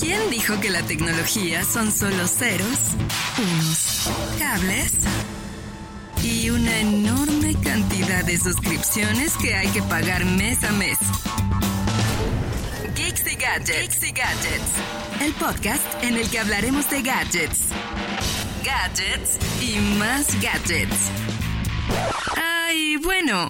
¿Quién dijo que la tecnología son solo ceros, unos, cables y una enorme cantidad de suscripciones que hay que pagar mes a mes? Geeks y Gadgets. Geeks y Gadgets. El podcast en el que hablaremos de gadgets, gadgets y más gadgets. Ay, bueno.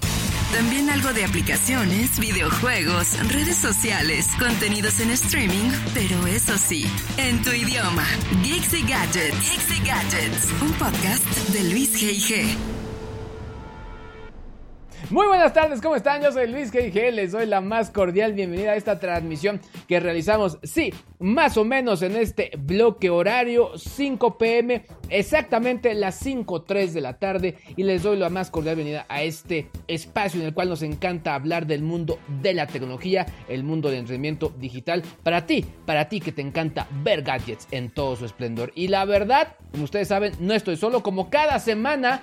También algo de aplicaciones, videojuegos, redes sociales, contenidos en streaming, pero eso sí, en tu idioma. Geeks Gadgets. Geeks Gadgets. Un podcast de Luis G.I.G. Muy buenas tardes, ¿cómo están? Yo soy Luis G.I.G. Les doy la más cordial bienvenida a esta transmisión que realizamos, sí, más o menos en este bloque horario, 5 pm, exactamente las 5.03 de la tarde. Y les doy la más cordial bienvenida a este espacio en el cual nos encanta hablar del mundo de la tecnología, el mundo del entretenimiento digital. Para ti, para ti que te encanta ver gadgets en todo su esplendor. Y la verdad, como ustedes saben, no estoy solo, como cada semana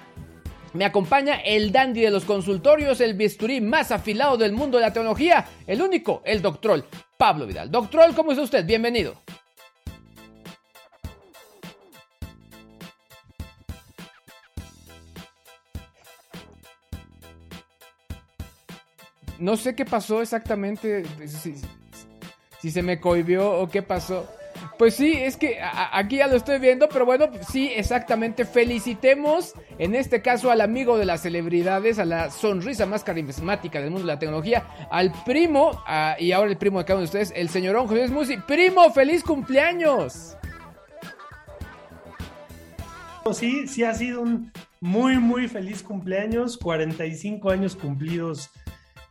me acompaña el dandy de los consultorios, el bisturí más afilado del mundo de la tecnología, el único, el doctor Pablo Vidal. Doctor, ¿cómo está usted? Bienvenido. No sé qué pasó exactamente, si, si se me cohibió o qué pasó. Pues sí, es que aquí ya lo estoy viendo, pero bueno, sí, exactamente. Felicitemos en este caso al amigo de las celebridades, a la sonrisa más carismática del mundo de la tecnología, al primo, y ahora el primo de cada uno de ustedes, el señor José Musi. Primo, feliz cumpleaños. Sí, sí ha sido un muy, muy feliz cumpleaños, 45 años cumplidos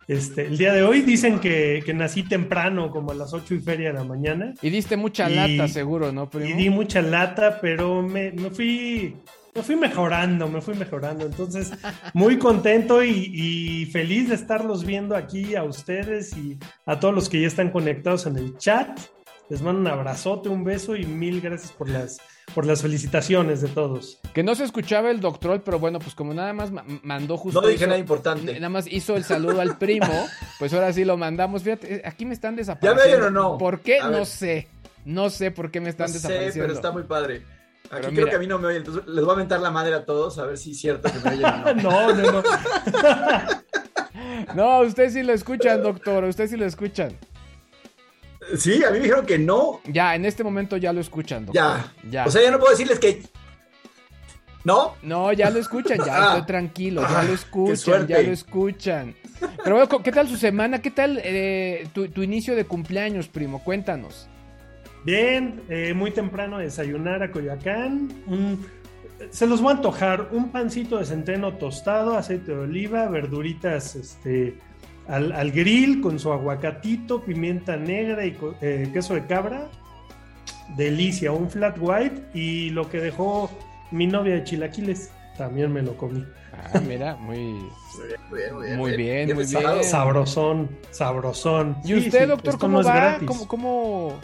este, el día de hoy dicen que, nací temprano, como a las 8 y feria de la mañana. Y diste mucha lata, seguro, ¿no, Y di mucha lata, pero me, fui me fui mejorando, me fui mejorando. Entonces, muy contento y, y, feliz de estarlos viendo aquí a ustedes y a todos los que ya están conectados en el chat. Les mando un abrazote, un beso y mil gracias por las, por las felicitaciones de todos. Que no se escuchaba el doctor, pero bueno, pues como nada más mandó justo. No dije nada importante. Nada más hizo el saludo al primo, pues ahora sí lo mandamos. Fíjate, eh, aquí me están desapareciendo. ¿Ya me o no? ¿Por qué? No sé. No sé por qué me están no desapareciendo. Sé, pero está muy padre. Aquí creo que a mí no me oyen, entonces les voy a aventar la madre a todos a ver si es cierto que me oyen o no. no, no, no. no, ustedes sí lo escuchan, doctor, ustedes sí lo escuchan. Sí, a mí me dijeron que no. Ya, en este momento ya lo escuchan, Ya. ya. O sea, ya no puedo decirles que. ¿No? No, ya lo escuchan, ya ah. estoy tranquilo, ya lo escuchan, ya lo escuchan. Pero bueno, ¿qué tal su semana? ¿Qué tal eh, tu, inicio de cumpleaños, primo? Cuéntanos. Bien, eh, muy temprano desayunar a Coyoacán. se los voy a antojar un pancito de centeno tostado, aceite de oliva, verduritas este, al, grill con su aguacatito, pimienta negra y eh, queso de cabra. Delicia, un flat white y lo que dejó mi novia de chilaquiles, también me lo comí. Ah, mira, muy, muy bien, muy bien. Muy bien, Sabrosón, sabrosón. ¿Y usted, doctor, cómo va? ¿Cómo, cómo...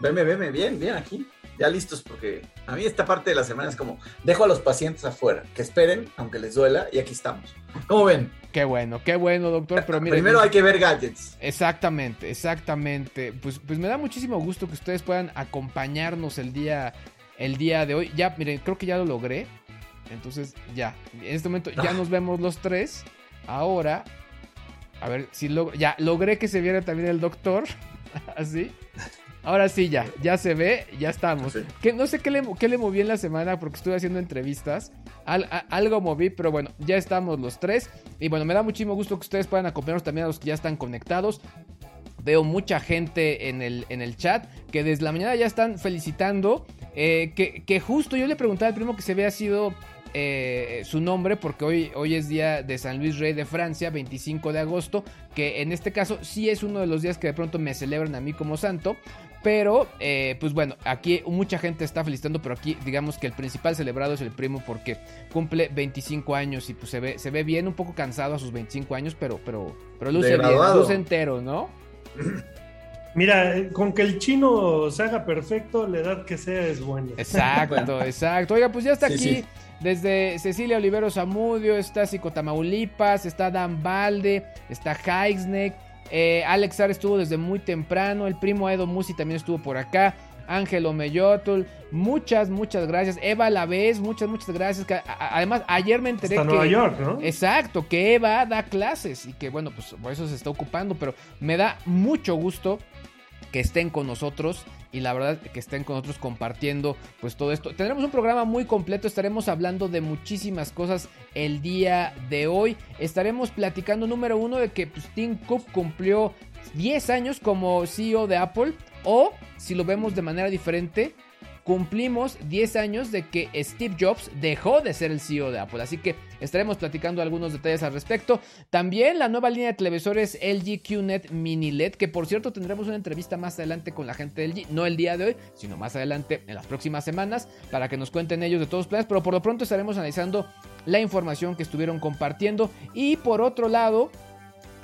Veme, veme, bien, bien aquí ya listos, porque a mí esta parte de la semana es como, dejo a los pacientes afuera, que esperen, aunque les duela, y aquí estamos. ¿Cómo ven? Qué bueno, qué bueno, doctor. Pero Primero hay que ver gadgets. Exactamente, exactamente. Pues, pues me da muchísimo gusto que ustedes puedan acompañarnos el día, el día de hoy. Ya, miren, creo que ya lo logré. Entonces, ya. En este momento ya ah. nos vemos los tres. Ahora, a ver si logro. Ya, logré que se viera también el doctor. Así. Ahora sí, ya, ya se ve, ya estamos. Sí. Que no sé qué le, qué le moví en la semana porque estuve haciendo entrevistas. Al- a- algo moví, pero bueno, ya estamos los tres. Y bueno, me da muchísimo gusto que ustedes puedan acompañarnos también a los que ya están conectados. Veo mucha gente en el, en el chat que desde la mañana ya están felicitando. eh, que, que justo yo le preguntaba al primo que se había sido eh, su nombre, porque hoy, hoy es día de San Luis Rey de Francia, 25 de agosto, que en este caso sí es uno de los días que de pronto me celebran a mí como santo. Pero, eh, pues bueno, aquí mucha gente está felicitando, pero aquí digamos que el principal celebrado es el primo porque cumple 25 años y pues se ve, se ve bien, un poco cansado a sus 25 años, pero, pero, pero luce bien, luce entero, ¿no? Mira, con que el chino se haga perfecto, la edad que sea es buena. Exacto, exacto. Oiga, pues ya está Sí, aquí sí. desde Cecilia Olivero Zamudio, está Tamaulipas, está Dan Balde, está Heixneck, eh, Alex Ar estuvo desde muy temprano, el primo Edo Musi también estuvo por acá. Ángelo Meyotl, muchas, muchas gracias. Eva Lavez, muchas, muchas gracias. Además, ayer me enteré Hasta que. Nueva York, ¿no? Exacto, que Eva da clases y que bueno, pues por eso se está ocupando, pero me da mucho gusto que estén con nosotros y la verdad que estén con nosotros compartiendo pues todo esto. Tendremos un programa muy completo, estaremos hablando de muchísimas cosas el día de hoy. Estaremos platicando número uno de que pues, Tim Cook cumplió 10 años como CEO de Apple o si lo vemos de manera diferente, cumplimos 10 años de que Steve Jobs dejó de ser el CEO de Apple. Así que estaremos platicando algunos detalles al respecto. También la nueva línea de televisores LG QNET Mini LED, que por cierto tendremos una entrevista más adelante con la gente de LG, no el día de hoy, sino más adelante en las próximas semanas, para que nos cuenten ellos de todos los planes. Pero por lo pronto estaremos analizando la información que estuvieron compartiendo. Y por otro lado,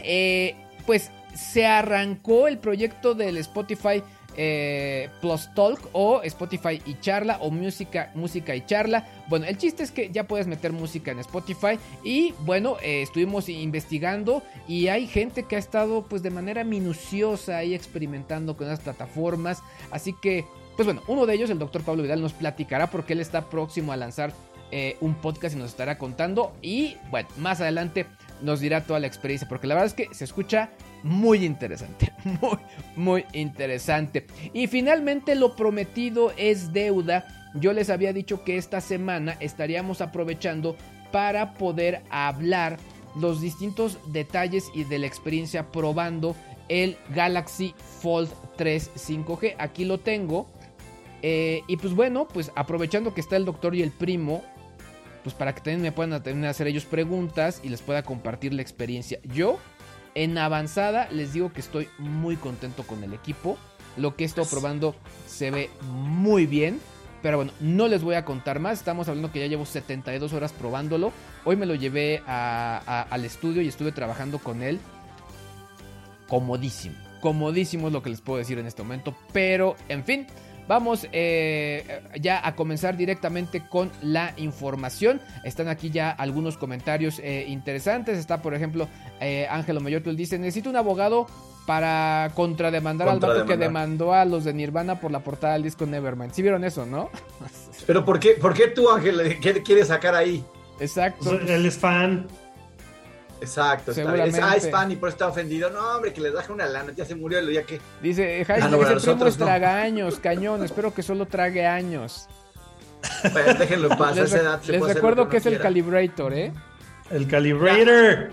eh, pues se arrancó el proyecto del Spotify eh, Plus Talk o Spotify y charla o música, música y charla. Bueno, el chiste es que ya puedes meter música en Spotify y bueno, eh, estuvimos investigando y hay gente que ha estado pues de manera minuciosa ahí experimentando con las plataformas. Así que, pues bueno, uno de ellos, el doctor Pablo Vidal, nos platicará porque él está próximo a lanzar eh, un podcast y nos estará contando. Y bueno, más adelante nos dirá toda la experiencia porque la verdad es que se escucha muy interesante, muy, muy interesante. Y finalmente lo prometido es deuda. Yo les había dicho que esta semana estaríamos aprovechando para poder hablar los distintos detalles y de la experiencia probando el Galaxy Fold 3 5G. Aquí lo tengo. Eh, y pues bueno, pues aprovechando que está el doctor y el primo, pues para que también me puedan también hacer ellos preguntas y les pueda compartir la experiencia. Yo, en avanzada, les digo que estoy muy contento con el equipo. Lo que he estado probando se ve muy bien. Pero bueno, no les voy a contar más. Estamos hablando que ya llevo 72 horas probándolo. Hoy me lo llevé a- a- al estudio y estuve trabajando con él. Comodísimo. Comodísimo es lo que les puedo decir en este momento. Pero, en fin, Vamos eh, ya a comenzar directamente con la información. Están aquí ya algunos comentarios eh, interesantes. Está, por ejemplo, eh, Ángelo Mayortul dice: Necesito un abogado para contrademandar al vato que demandó a los de Nirvana por la portada del disco Nevermind. ¿Sí vieron eso, no? Pero ¿por qué, por qué tú, Ángel, qué quieres sacar ahí? Exacto. Él es fan. Exacto, está bien. Es, Seguramente. ah, es fan y por eso está ofendido. No, hombre, que les baje una lana, ya se murió el día que. Dice: Jaime, Ah, no, ese primo no. cañón. Espero que solo trague años. Bueno, déjenlo en paz, a esa edad se les puede recuerdo que es el. Calibrator, ¿eh? El Calibrator.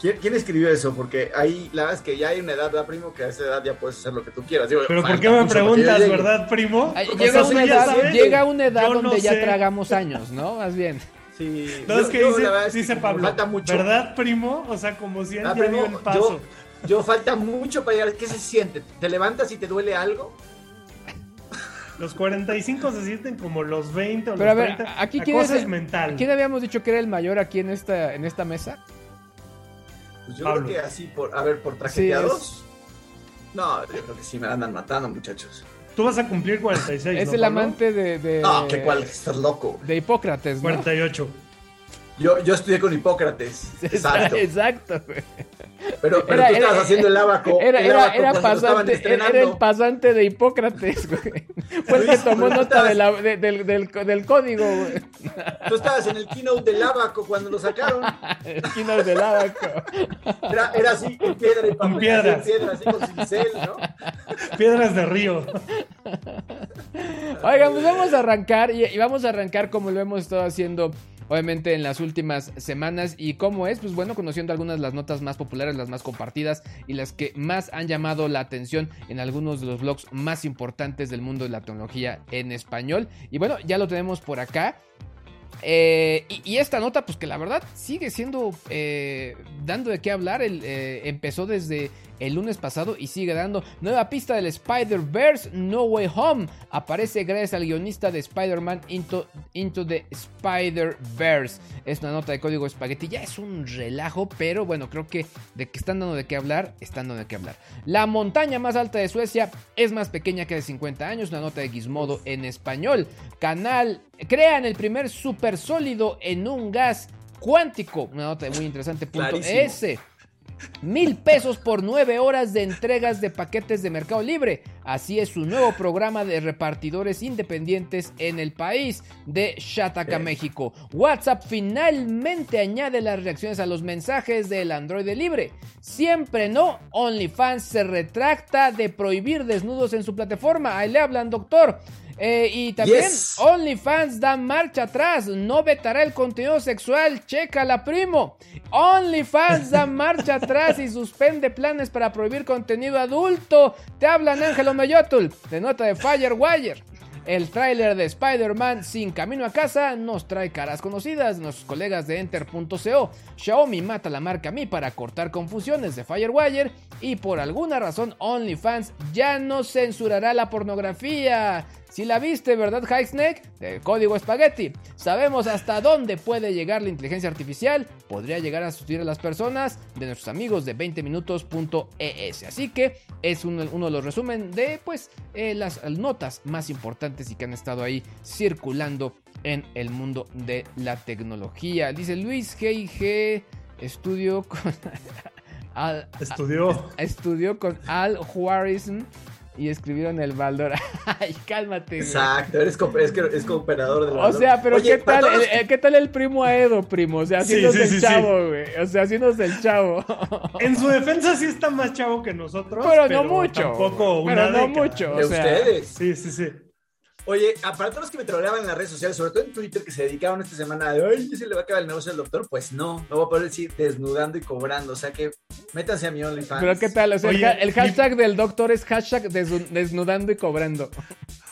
¿Quién, quién escribió eso? Porque ahí, la verdad es que ya hay una edad, ¿verdad, primo? Que a esa edad ya puedes hacer lo que tú quieras. Digo, Pero ¿por qué me preguntas, verdad, primo? Ay, O Llega sea, una edad, sabes. llega una edad Yo donde no ya sé. tragamos años, ¿no? Más bien. Sí, No, yo- es que dice, es que dice Pablo, Falta mucho. ¿verdad, primo? O sea, como si él Ah, ya primo, dio el paso. yo, yo falta mucho para llegar. ¿Qué se siente? ¿Te levantas y te duele algo? Los 45 se sienten como los 20 o Pero a los ver, 30. aquí La quién cosa es, es mental. ¿Quién habíamos dicho que era el mayor aquí en esta, en esta mesa? Pues yo Pablo. creo que así, por, a ver, por trajeteados. No, yo creo que sí me andan matando, muchachos. Tú vas a cumplir 46, es ¿no, el Pablo? amante de, de, No, qué cual, estás loco. de Hipócrates, ¿no? 48. Yo, yo estudié con Hipócrates. Exacto. Exacto, güey. Pero, pero tú estabas haciendo el abaco. Era, el era, abaco era pasante, era, el pasante de Hipócrates, güey. Fue el que tomó nota de estabas- la- de- del, del, del código, güey. Tú estabas en el keynote del abaco cuando lo sacaron. Esquinas del abaco. Era, era así, en piedra y papel. piedras. piedra, así con cincel, ¿no? Piedras de río. Oigan, pues vamos a arrancar y, y vamos a arrancar como lo hemos estado haciendo obviamente en las últimas semanas y cómo es, pues bueno, conociendo algunas de las notas más populares, las más compartidas y las que más han llamado la atención en algunos de los blogs más importantes del mundo de la tecnología en español. Y bueno, ya lo tenemos por acá. Eh, y, esta nota, pues que la verdad sigue siendo eh, dando de qué hablar. El, eh, empezó desde el lunes pasado y sigue dando nueva pista del Spider-Verse No Way Home. Aparece gracias al guionista de Spider-Man Into, Into the Spider-Verse. Es una nota de código espagueti. Ya es un relajo, pero bueno, creo que de que están dando de qué hablar, están dando de qué hablar. La montaña más alta de Suecia es más pequeña que de 50 años. Una nota de Gizmodo en español. Canal crean el primer supersólido en un gas cuántico. Una nota muy interesante. Punto Clarísimo. S. Mil pesos por nueve horas de entregas de paquetes de Mercado Libre. Así es su nuevo programa de repartidores independientes en el país de Shataka, México. WhatsApp finalmente añade las reacciones a los mensajes del Android libre. Siempre no, OnlyFans se retracta de prohibir desnudos en su plataforma. Ahí le hablan, doctor. Eh, y también Yes. OnlyFans da marcha atrás, no vetará el contenido sexual, chécala primo. OnlyFans da marcha atrás y suspende planes para prohibir contenido adulto. Te hablan Ángelo Mayotl, de nota de Firewire. El tráiler de Spider-Man sin camino a casa nos trae caras conocidas, nuestros colegas de Enter.co. Xiaomi mata la marca Mi para cortar confusiones de Firewire y por alguna razón OnlyFans ya no censurará la pornografía. Si la viste, ¿verdad, High Snake? De código espagueti. Sabemos hasta dónde puede llegar la inteligencia artificial. Podría llegar a sustituir a las personas de nuestros amigos de 20minutos.es. Así que es uno, uno de los resumen de pues eh, las notas más importantes y que han estado ahí circulando en el mundo de la tecnología. Dice Luis G.I.G. Estudio con... Al- Estudió. estudió con Al Juarezm y escribió en el Baldor. Ay, cálmate. güey. Exacto, eres, es, que eres cooperador de O sea, pero Oye, ¿qué tal, todos el, eh, ¿qué tal el primo Aedo, primo? O sea, haciéndose sí, sí, el sí. chavo, güey. O sea, haciéndose el chavo. En su defensa sí está más chavo que nosotros. Pero no mucho. Tampoco Pero una no década. mucho. de o sea, ustedes. Sí, sí, sí. Oye, para todos los que me troleaban en las redes sociales, sobre todo en Twitter, que se dedicaban esta semana de, ay, ¿ya se le va a acabar el negocio al doctor? Pues no, no voy a poder decir desnudando y cobrando. O sea que métanse a mi OnlyFans. Pero ¿qué tal? O sea, el Oye, hashtag del doctor es hashtag desnudando y cobrando.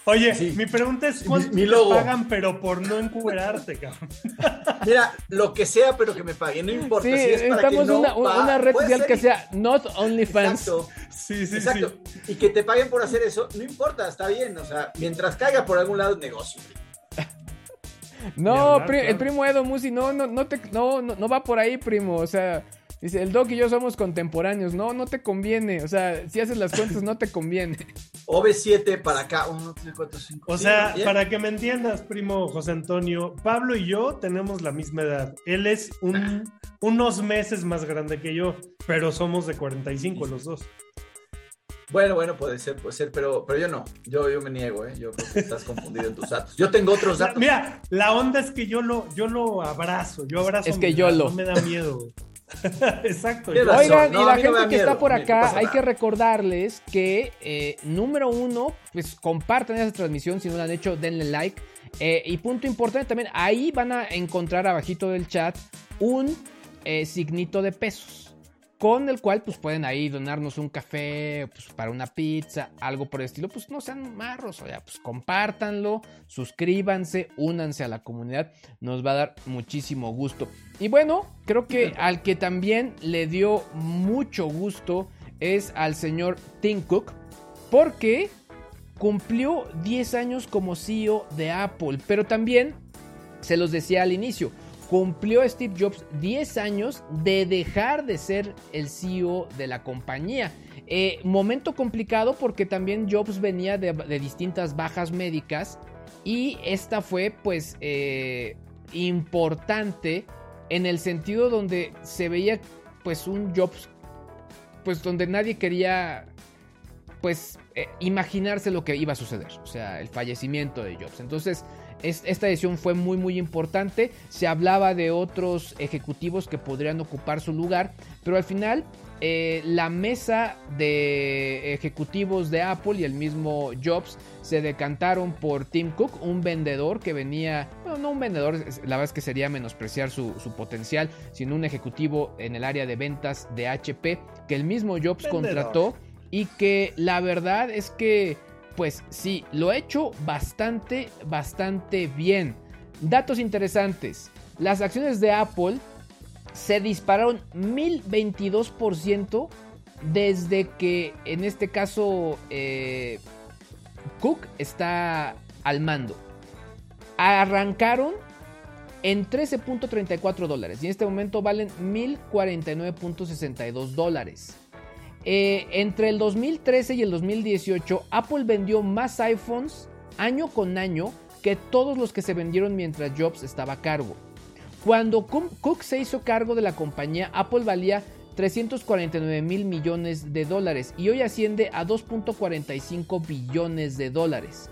Oye, Sí. mi pregunta es: ¿cuánto Mi- mi te pagan, pero por no encuerarte, cabrón? Mira, lo que sea, pero que me paguen, no importa. Sí, si es para necesitamos que no una, red social que y- sea not OnlyFans. Exacto, Sí, sí, exacto. sí. Y que te paguen por hacer eso, no importa, está bien. O sea, mientras caiga por algún lado el negocio. No, hablar, pri- el primo Edo Musi, no, no, no, te, no, no, no va por ahí, primo. O sea, dice, el Doc y yo somos contemporáneos. No, no te conviene. O sea, si haces las cuentas, no te conviene. OV7 para acá, 1, 3, 4, 5. O sea, para que me entiendas, primo José Antonio, Pablo y yo tenemos la misma edad. Él es un, unos meses más grande que yo, pero somos de 45 los dos. Bueno, bueno, puede ser, puede ser, pero, pero yo no. Yo, yo me niego, ¿eh? Yo creo que estás confundido en tus datos. Yo tengo otros datos. Mira, la onda es que yo lo, yo lo abrazo, yo abrazo. Es que mi yo lo. No me da miedo. Exacto. Oigan, no, y la no gente que está por acá, hay que recordarles que, eh, número uno, pues compartan esa transmisión. Si no la han hecho, denle like. Eh, y punto importante también, ahí van a encontrar abajito del chat un eh, signito de pesos. Con el cual pues pueden ahí donarnos un café, pues para una pizza, algo por el estilo. Pues no sean marros, o sea, pues compártanlo, suscríbanse, únanse a la comunidad. Nos va a dar muchísimo gusto. Y bueno, creo que al que también le dio mucho gusto es al señor Tim Cook. Porque cumplió 10 años como CEO de Apple. Pero también, se los decía al inicio, cumplió Steve Jobs 10 años de dejar de ser el CEO de la compañía. Eh, momento complicado porque también Jobs venía de, distintas bajas médicas y esta fue pues eh, importante en el sentido donde se veía pues un Jobs, pues donde nadie quería pues eh, imaginarse lo que iba a suceder, o sea, el fallecimiento de Jobs. Entonces, esta decisión fue muy muy importante, se hablaba de otros ejecutivos que podrían ocupar su lugar, pero al final eh, la mesa de ejecutivos de Apple y el mismo Jobs se decantaron por Tim Cook, un vendedor que venía, bueno, no un vendedor, la verdad es que sería menospreciar su, potencial, sino un ejecutivo en el área de ventas de HP que el mismo Jobs contrató y que la verdad es que, pues sí, lo ha hecho bastante, bastante bien. Datos interesantes. Las acciones de Apple se dispararon 1022% desde que en este caso eh, Cook está al mando. Arrancaron en 13.34 dólares y en este momento valen 1049.62 dólares. Eh, entre el 2013 y el 2018, Apple vendió más iPhones año con año que todos los que se vendieron mientras Jobs estaba a cargo. Cuando Cook se hizo cargo de la compañía, Apple valía 349 mil millones de dólares y hoy asciende a 2.45 billones de dólares.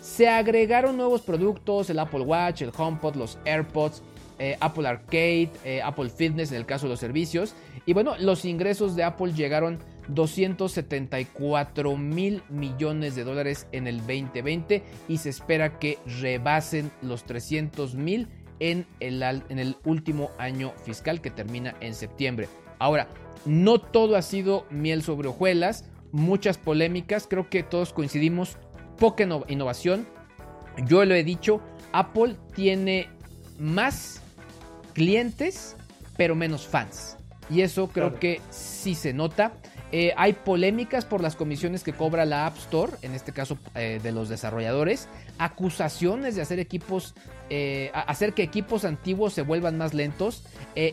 Se agregaron nuevos productos, el Apple Watch, el HomePod, los AirPods, eh, Apple Arcade, eh, Apple Fitness en el caso de los servicios. Y bueno, los ingresos de Apple llegaron 274 mil millones de dólares en el 2020 y se espera que rebasen los 300 mil en el, en el último año fiscal que termina en septiembre. Ahora, no todo ha sido miel sobre hojuelas, muchas polémicas, creo que todos coincidimos, poca innovación. Yo lo he dicho, Apple tiene más clientes, pero menos fans. Y eso creo que sí se nota. Eh, hay polémicas por las comisiones que cobra la App Store, en este caso eh, de los desarrolladores, acusaciones de hacer equipos, eh, hacer que equipos antiguos se vuelvan más lentos, e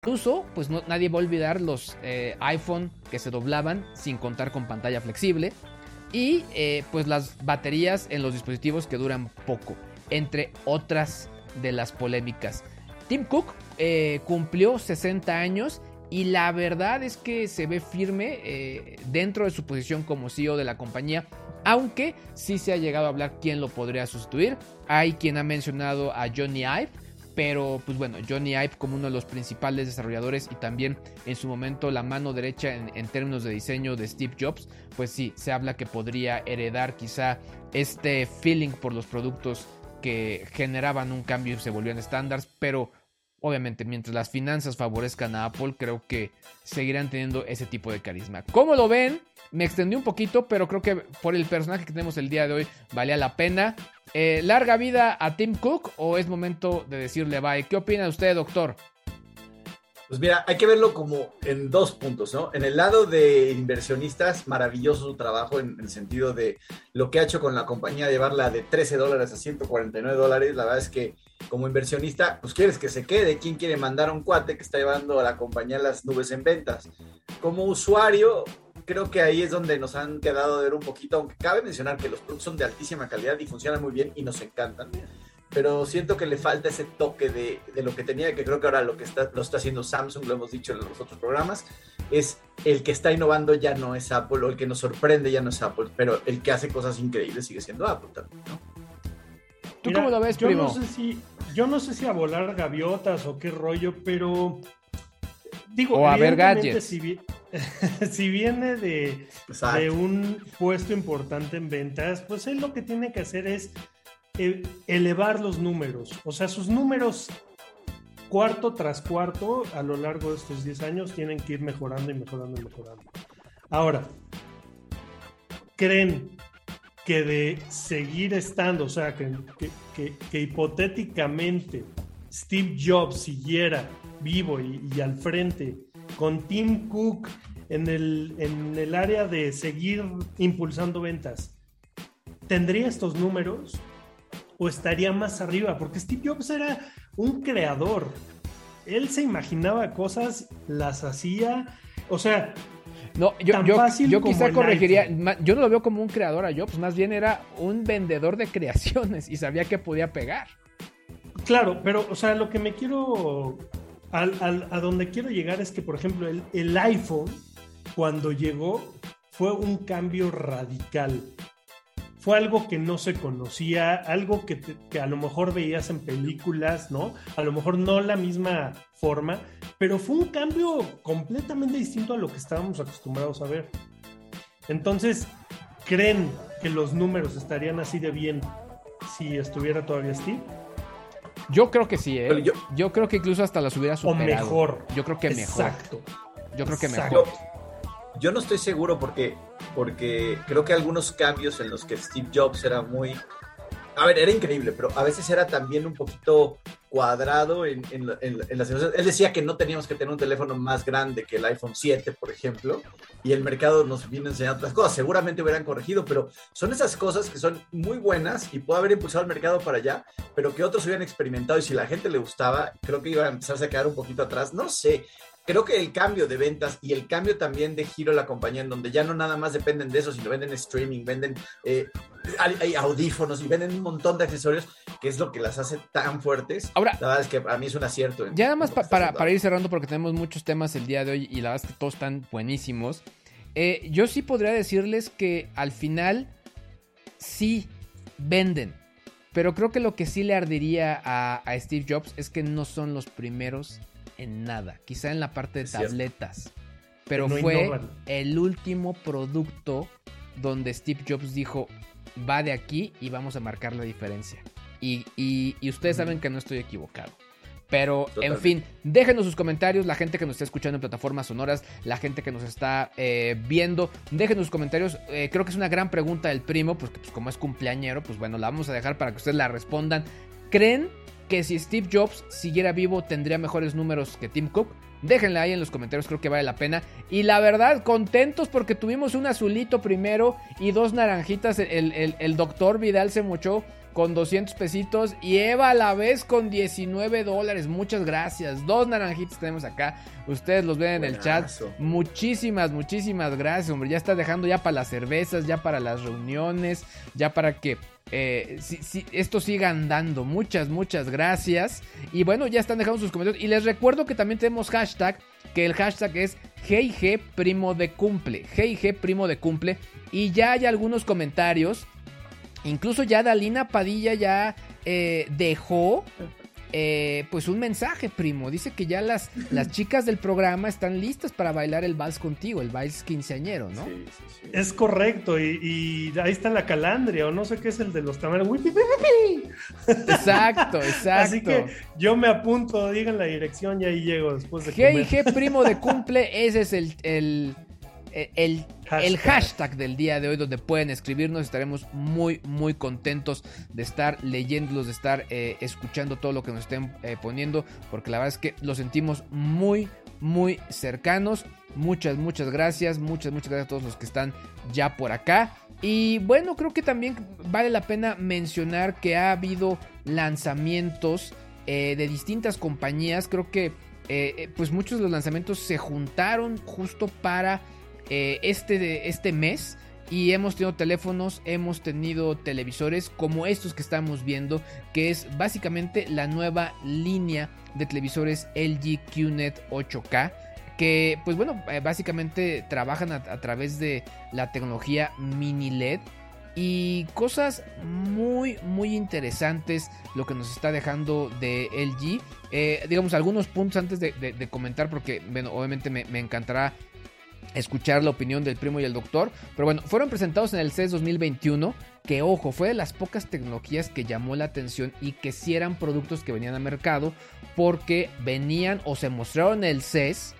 Incluso, pues no, nadie va a olvidar los eh, iPhone que se doblaban sin contar con pantalla flexible. y eh, pues las baterías en los dispositivos que duran poco, entre otras de las polémicas. Tim Cook eh, cumplió 60 años y la verdad es que se ve firme eh, dentro de su posición como CEO de la compañía, aunque sí se ha llegado a hablar quién lo podría sustituir. Hay quien ha mencionado a Johnny Ive, pero pues bueno, Johnny Ive como uno de los principales desarrolladores y también en su momento la mano derecha en, términos de diseño de Steve Jobs, pues sí, se habla que podría heredar quizá este feeling por los productos que generaban un cambio y se volvían estándares, pero obviamente mientras las finanzas favorezcan a Apple, creo que seguirán teniendo ese tipo de carisma. ¿Cómo lo ven? Me extendí un poquito, pero creo que por el personaje que tenemos el día de hoy valía la pena. Eh, ¿Larga vida a Tim Cook o es momento de decirle bye? ¿Qué opina usted, doctor? Pues mira, hay que verlo como en dos puntos, ¿no? En el lado de inversionistas, maravilloso su trabajo en el sentido de lo que ha hecho con la compañía, llevarla de 13 dólares a 149 dólares. La verdad es que como inversionista, pues quieres que se quede. ¿Quién quiere mandar a un cuate que está llevando a la compañía las nubes en ventas? Como usuario, creo que ahí es donde nos han quedado de ver un poquito, aunque cabe mencionar que los productos son de altísima calidad y funcionan muy bien y nos encantan. Pero siento que le falta ese toque de, de lo que tenía, que creo que ahora lo que está, lo está haciendo Samsung, lo hemos dicho en los otros programas, es el que está innovando ya no es Apple, o el que nos sorprende ya no es Apple, pero el que hace cosas increíbles sigue siendo Apple también, ¿no? ¿Tú Mira, cómo lo ves, yo primo? No sé si, yo no sé si a volar gaviotas o qué rollo, pero digo, O a ver gadgets. Si, si viene de, de un puesto importante en ventas, pues él lo que tiene que hacer es eh, elevar los números. O sea, sus números cuarto tras cuarto a lo largo de estos 10 años tienen que ir mejorando y mejorando y mejorando. Ahora, ¿creen que de seguir estando, o sea, que, que- que- que hipotéticamente Steve Jobs siguiera vivo y, y al frente con Tim Cook en el, en el área de seguir impulsando ventas, ¿tendría estos números o estaría más arriba? Porque Steve Jobs era un creador. Él se imaginaba cosas, las hacía, o sea, No, yo, yo, yo quizá corregiría, yo no lo veo como un creador a Jobs, más bien era un vendedor de creaciones y sabía que podía pegar. Claro, pero, o sea, lo que me quiero. Al- al- a donde quiero llegar es que, por ejemplo, el, el iPhone, cuando llegó, fue un cambio radical. Fue algo que no se conocía, algo que, que a lo mejor veías en películas, ¿no? A lo mejor no la misma forma, pero fue un cambio completamente distinto a lo que estábamos acostumbrados a ver. Entonces, ¿creen que los números estarían así de bien si estuviera todavía Steve? Yo creo que sí, ¿eh? Yo, yo- creo que incluso hasta las hubiera O superado. mejor. Yo creo que mejor. Exacto. Yo creo que Exacto. mejor. Yo no estoy seguro porque, porque creo que algunos cambios en los que Steve Jobs era muy... A ver, era increíble, pero a veces era también un poquito cuadrado en, en, en la- en las. Él decía que no teníamos que tener un teléfono más grande que el iPhone 7, por ejemplo, y el mercado nos vino enseñando otras cosas. Seguramente hubieran corregido, pero son esas cosas que son muy buenas y puede haber impulsado el mercado para allá, pero que otros hubieran experimentado y si la gente le gustaba, creo que iba a empezarse a quedar un poquito atrás. No sé, creo que el cambio de ventas y el cambio también de giro de la compañía, en donde ya no nada más dependen de eso, sino venden streaming, venden eh, audífonos y venden un montón de accesorios, que es lo que las hace tan fuertes. Ahora- la verdad es que a mí es un acierto. Ya nada más pa- para, ir cerrando, porque tenemos muchos temas el día de hoy y la verdad es que todos están buenísimos. Eh, yo sí podría decirles que al final sí venden. Pero creo que lo que sí le ardería a, a Steve Jobs es que no son los primeros en nada. Quizá en la parte de Es cierto. tabletas. Pero no fue innovan. el último producto donde Steve Jobs dijo, va de aquí y vamos a marcar la diferencia. Y, y- y ustedes saben que no estoy equivocado. Pero, en fin, déjenos sus comentarios, la gente que nos está escuchando en plataformas sonoras, la gente que nos está eh, viendo, déjenos sus comentarios. Eh, creo que es una gran pregunta del primo, porque pues, como es cumpleañero, pues bueno, la vamos a dejar para que ustedes la respondan. ¿Creen que si Steve Jobs siguiera vivo tendría mejores números que Tim Cook? Déjenla ahí en los comentarios, creo que vale la pena. Y la verdad, contentos porque tuvimos un azulito primero y dos naranjitas. El, el- el doctor Vidal se mochó con 200 pesitos y Eva a la vez con 19 dólares. Muchas gracias. Dos naranjitas tenemos acá. Ustedes los ven en el chat. Muchísimas, muchísimas gracias, hombre. Ya está dejando ya para las cervezas, ya para las reuniones, ya para que eh, si- si- esto siga andando. Muchas, muchas gracias. Y bueno, ya están dejando sus comentarios. Y les recuerdo que también tenemos hashtag, que el hashtag es GIG Primo de Cumple. GIG Primo de Cumple. Y ya hay algunos comentarios. Incluso ya Dalina Padilla ya eh, dejó eh, pues un mensaje, primo. Dice que ya las, las chicas del programa están listas para bailar el vals contigo, el vals quinceañero, ¿no? Sí, sí, sí. Es correcto, y, y ahí está la calandria, o no sé qué es el de los tamales. Exacto, exacto. Así que yo me apunto, digan la dirección y ahí llego después de comer. GIG Primo de Cumple, ese es el, el, el, el Hashtag. hashtag del día de hoy donde pueden escribirnos. Estaremos muy, muy contentos de estar leyéndolos, de estar eh, escuchando todo lo que nos estén eh, poniendo, porque la verdad es que lo sentimos muy, muy cercanos. Muchas, muchas gracias, muchas, muchas gracias a todos los que están ya por acá. Y bueno, creo que también vale la pena mencionar que ha habido lanzamientos eh, de distintas compañías. Creo que eh, eh, pues muchos de los lanzamientos se juntaron justo para este, este mes. Y hemos tenido teléfonos, hemos tenido televisores como estos que estamos viendo, que es básicamente la nueva línea de televisores LG QNET 8K. Que pues bueno, básicamente trabajan a, través de la tecnología mini LED y cosas muy muy interesantes lo que nos está dejando de LG eh, digamos algunos puntos antes de, comentar porque bueno obviamente me, encantará escuchar la opinión del primo y el doctor pero bueno fueron presentados en el CES 2021 que ojo fue de las pocas tecnologías que llamó la atención y que si eran productos que venían al mercado porque venían o se mostraron en el CES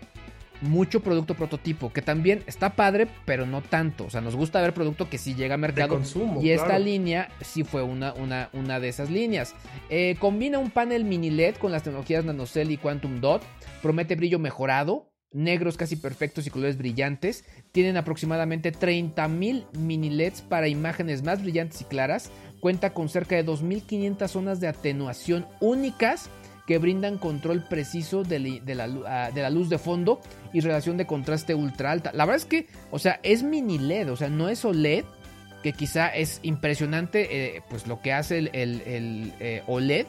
mucho producto prototipo, que también está padre, pero no tanto. O sea, nos gusta ver producto que sí llega a mercado. consumo, y esta línea sí fue una, una, una de esas líneas. Eh, combina un panel mini LED con las tecnologías NanoCell y Quantum Dot. Promete brillo mejorado. Negros casi perfectos y colores brillantes. Tienen aproximadamente 30.000 mini LEDs para imágenes más brillantes y claras. Cuenta con cerca de 2.500 zonas de atenuación únicas que brindan control preciso de, ah, la, luz de fondo y relación de contraste ultra alta. La verdad es que, o sea, es mini LED, o sea, no es OLED, que quizá es impresionante eh, pues lo que hace el, eh, OLED,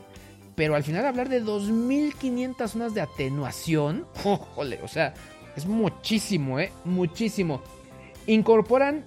pero al final hablar de 2500 zonas de atenuación, o sea, es muchísimo, ¿eh? Muchísimo. Incorporan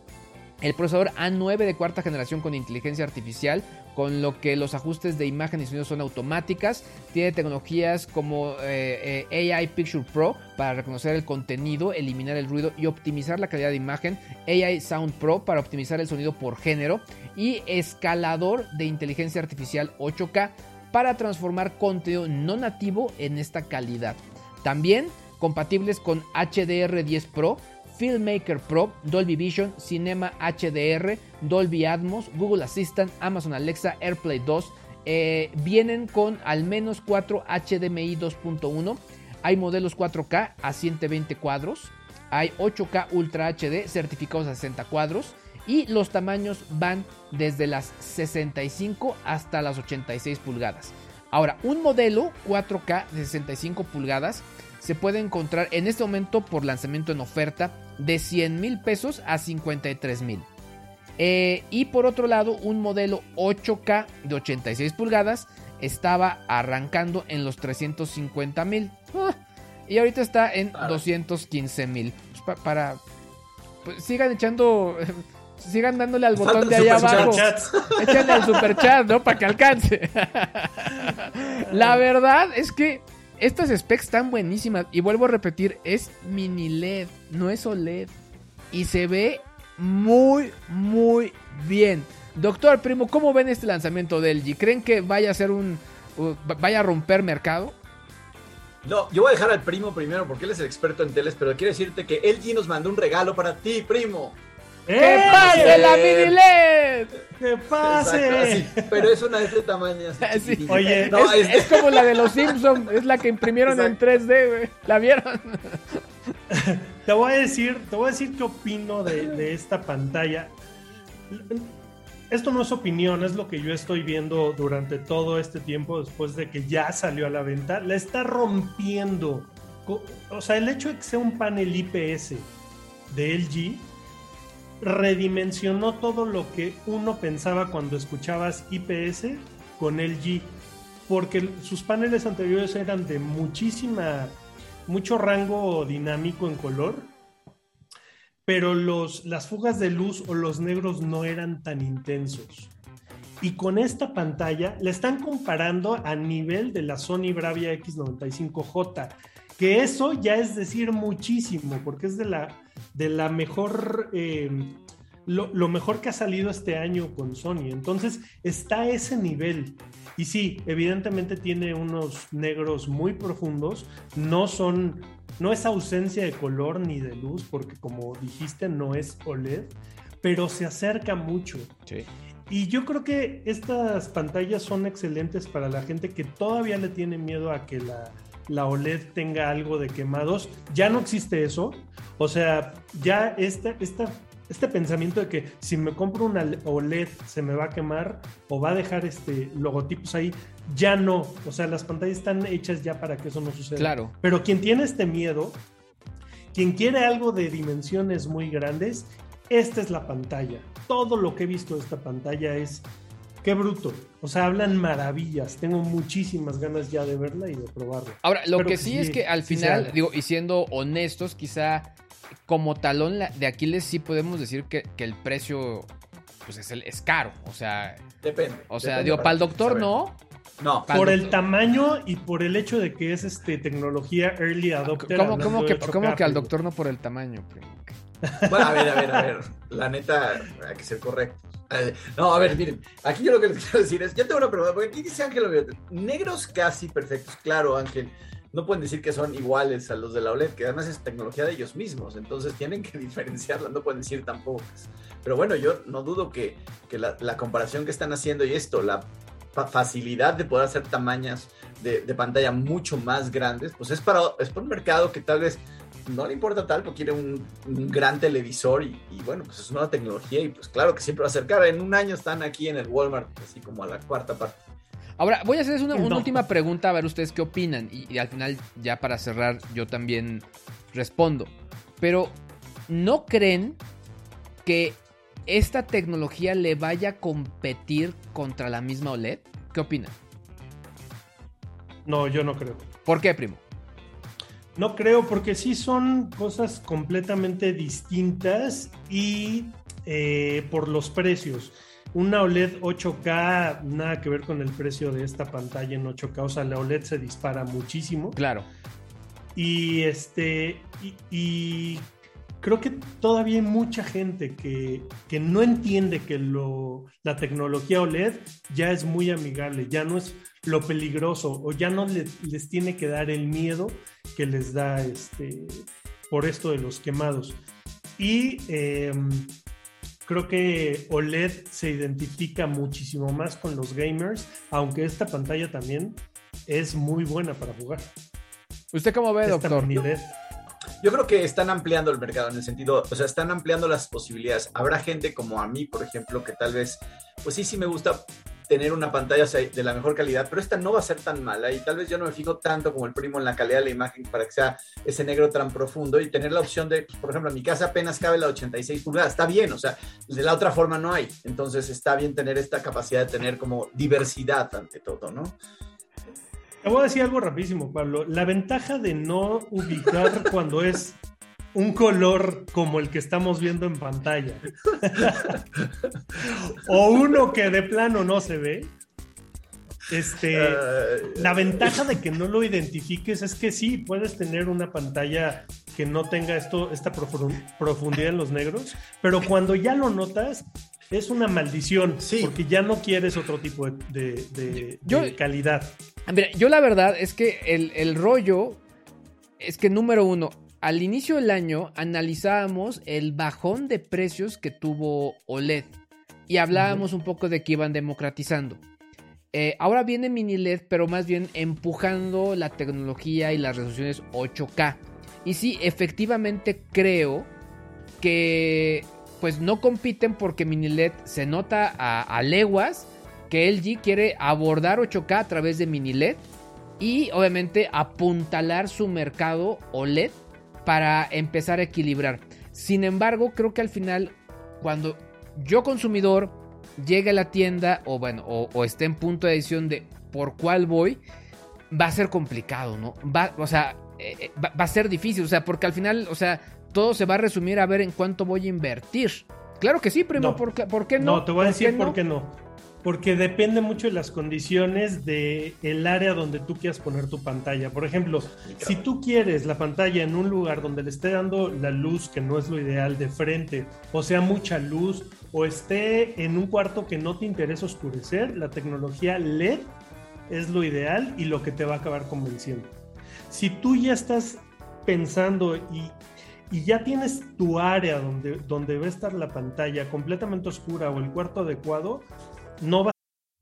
el procesador A9 de cuarta generación con inteligencia artificial, con lo que los ajustes de imagen y sonido son automáticas. Tiene tecnologías como eh, eh, AI Picture Pro para reconocer el contenido, eliminar el ruido y optimizar la calidad de imagen. AI Sound Pro para optimizar el sonido por género. Y escalador de inteligencia artificial 8K para transformar contenido no nativo en esta calidad. También compatibles con HDR10 Pro Filmmaker Pro, Dolby Vision, Cinema HDR, Dolby Atmos, Google Assistant, Amazon Alexa, AirPlay 2. Eh, vienen con al menos 4 HDMI 2.1. Hay modelos 4K a 120 cuadros. Hay 8K Ultra HD certificados a 60 cuadros. Y los tamaños van desde las 65 hasta las 86 pulgadas. Ahora, un modelo 4K de 65 pulgadas se puede encontrar en este momento por lanzamiento en oferta de 100 mil pesos a 53 mil. Eh, y por otro lado, un modelo 8K de 86 pulgadas estaba arrancando en los 350 mil. Ah, y ahorita está en 215 mil. Pues para. Pues sigan echando. Sigan dándole al botón de ahí abajo. Échenle al super chat, ¿no? Para que alcance. La verdad es que estas specs están buenísimas. Y vuelvo a repetir, es mini LED, no es OLED. Y se ve muy, muy bien. Doctor Primo, ¿cómo ven este lanzamiento de LG? ¿Creen que vaya a ser un. vaya a romper mercado? No, yo voy a dejar al primo primero porque él es el experto en teles, pero quiero decirte que LG nos mandó un regalo para ti, primo. ¡Que pase la mini LED! ¡Que pase! pero es una de este tamaño. Oye, es, como la de los Simpsons, es la que imprimieron en 3D, güey. ¿La vieron? te voy a decir, te voy a decir qué opino de, de esta pantalla. Esto no es opinión, es lo que yo estoy viendo durante todo este tiempo después de que ya salió a la venta. La está rompiendo. O sea, el hecho de que sea un panel IPS de LG redimensionó todo lo que uno pensaba cuando escuchabas IPS con LG, porque sus paneles anteriores eran de muchísima, mucho rango dinámico en color, pero los, las fugas de luz o los negros no eran tan intensos. Y con esta pantalla la están comparando a nivel de la Sony Bravia X95J, que eso ya es decir muchísimo, porque es de la de la mejor, eh, lo, mejor que ha salido este año con Sony. Entonces está a ese nivel. Y sí, evidentemente tiene unos negros muy profundos. No son, no es ausencia de color ni de luz, porque como dijiste, no es OLED, pero se acerca mucho. Y yo creo que estas pantallas son excelentes para la gente que todavía le tiene miedo a que la, la OLED tenga algo de quemados. Ya no existe eso. O sea, ya esta, esta este pensamiento de que si me compro una OLED se me va a quemar o va a dejar este logotipos ahí, ya no. O sea, las pantallas están hechas ya para que eso no suceda. Claro. Pero quien tiene este miedo, quien quiere algo de dimensiones muy grandes, esta es la pantalla. Todo lo que he visto de esta pantalla es qué bruto. O sea, hablan maravillas. Tengo muchísimas ganas ya de verla y de probarla. Ahora, lo que sí, es que al sí se final, digo, y siendo honestos, quizá como talón de Aquiles sí podemos decir que, que el precio pues es, el, es caro. O sea, Depende. o sea, depende digo, para el doctor no. No, Para por el tamaño y por el hecho de que es este tecnología early adopter. ¿Cómo, que, 8K, cómo que al doctor no por el tamaño? primo? Bueno, a ver, a ver, a ver. La neta, hay que ser correcto. Eh, No, a ver, miren, aquí yo lo que les quiero decir es, yo tengo una pregunta, porque aquí dice Ángel, negros casi perfectos, claro, Ángel, no pueden decir que son iguales a los de la OLED, que además es tecnología de ellos mismos, entonces tienen que diferenciarla, no pueden decir tampoco. Pero bueno, yo no dudo que, que la, comparación que están haciendo y esto, la fa- facilidad de poder hacer tamañas de, de pantalla mucho más grandes, pues es para, es para un mercado que tal vez no le importa tal, porque quiere un, un gran televisor y, y bueno, pues es una tecnología y pues claro que siempre va a acercar. En un año están aquí en el Walmart, así como a la cuarta parte. Ahora, voy a hacerles una, una No. última pregunta a ver ustedes qué opinan. Y, y al final, ya para cerrar, yo también respondo. Pero, ¿no creen que esta tecnología le vaya a competir contra la misma OLED? ¿Qué opinan? No, yo no creo. ¿Por qué, primo? No creo, porque sí son cosas completamente distintas y eh, por los precios. Una OLED 8K, nada que ver con el precio de esta pantalla en 8K. O sea, la OLED se dispara muchísimo. Claro. Y este. Y, y creo que todavía hay mucha gente que, que no entiende que lo, la tecnología OLED ya es muy amigable, ya no es lo peligroso, o ya no le- les tiene que dar el miedo que les da este por esto de los quemados. Y em, creo que OLED se identifica muchísimo más con los gamers, aunque esta pantalla también es muy buena para jugar. ¿Usted cómo ve, Esta doctor? mini LED. Yo creo que están ampliando el mercado en el sentido, o sea, están ampliando las posibilidades. Habrá gente como a mí, por ejemplo, que tal vez, pues sí, sí me gusta tener una pantalla de la mejor calidad, pero esta no va a ser tan mala y tal vez yo no me fijo tanto como el primo en la calidad de la imagen para que sea ese negro tan profundo y tener la opción de, pues, por ejemplo, en mi casa apenas cabe la 86 pulgadas, está bien, o sea, de la otra forma no hay, entonces está bien tener esta capacidad de tener como diversidad ante todo, ¿no? Te voy a decir algo rapidísimo, Pablo. La ventaja de no ubicar cuando es un color como el que estamos viendo en pantalla o uno que de plano no se ve. Este, la ventaja de que no lo identifiques es que sí, puedes tener una pantalla que no tenga esto, esta profu- profundidad en los negros, pero cuando ya lo notas, es una maldición, Sí. porque ya no quieres otro tipo de, de- de- Yo- de calidad. Mira, yo la verdad es que el, el rollo es que número uno, al inicio del año analizábamos el bajón de precios que tuvo OLED y hablábamos un poco de que iban democratizando. Eh, ahora viene mini LED, pero más bien empujando la tecnología y las resoluciones 8K. Y sí, efectivamente creo que pues no compiten porque mini LED se nota a, a leguas que LG quiere abordar 8K a través de mini LED y obviamente apuntalar su mercado OLED para empezar a equilibrar. Sin embargo, creo que al final, cuando yo consumidor llegue a la tienda o bueno, o, o esté en punto de decisión de por cuál voy, va a ser complicado, ¿no? Va, o sea, eh, eh, va, va a ser difícil, o sea, porque al final, o sea, todo se va a resumir a ver en cuánto voy a invertir. Claro que sí, primo, No. ¿por, qué, por qué no? No, te voy a ¿Por decir qué por qué no. Porque depende mucho de las condiciones del el área donde tú quieras poner tu pantalla. Por ejemplo, si tú quieres la pantalla en un lugar donde le esté dando la luz, que no es lo ideal, de frente, o sea, mucha luz, o esté en un cuarto que no te interesa oscurecer, la tecnología LED es lo ideal y lo que te va a acabar convenciendo. Si tú ya estás pensando y, y ya tienes tu área donde, donde va a estar la pantalla completamente oscura o el cuarto adecuado, no va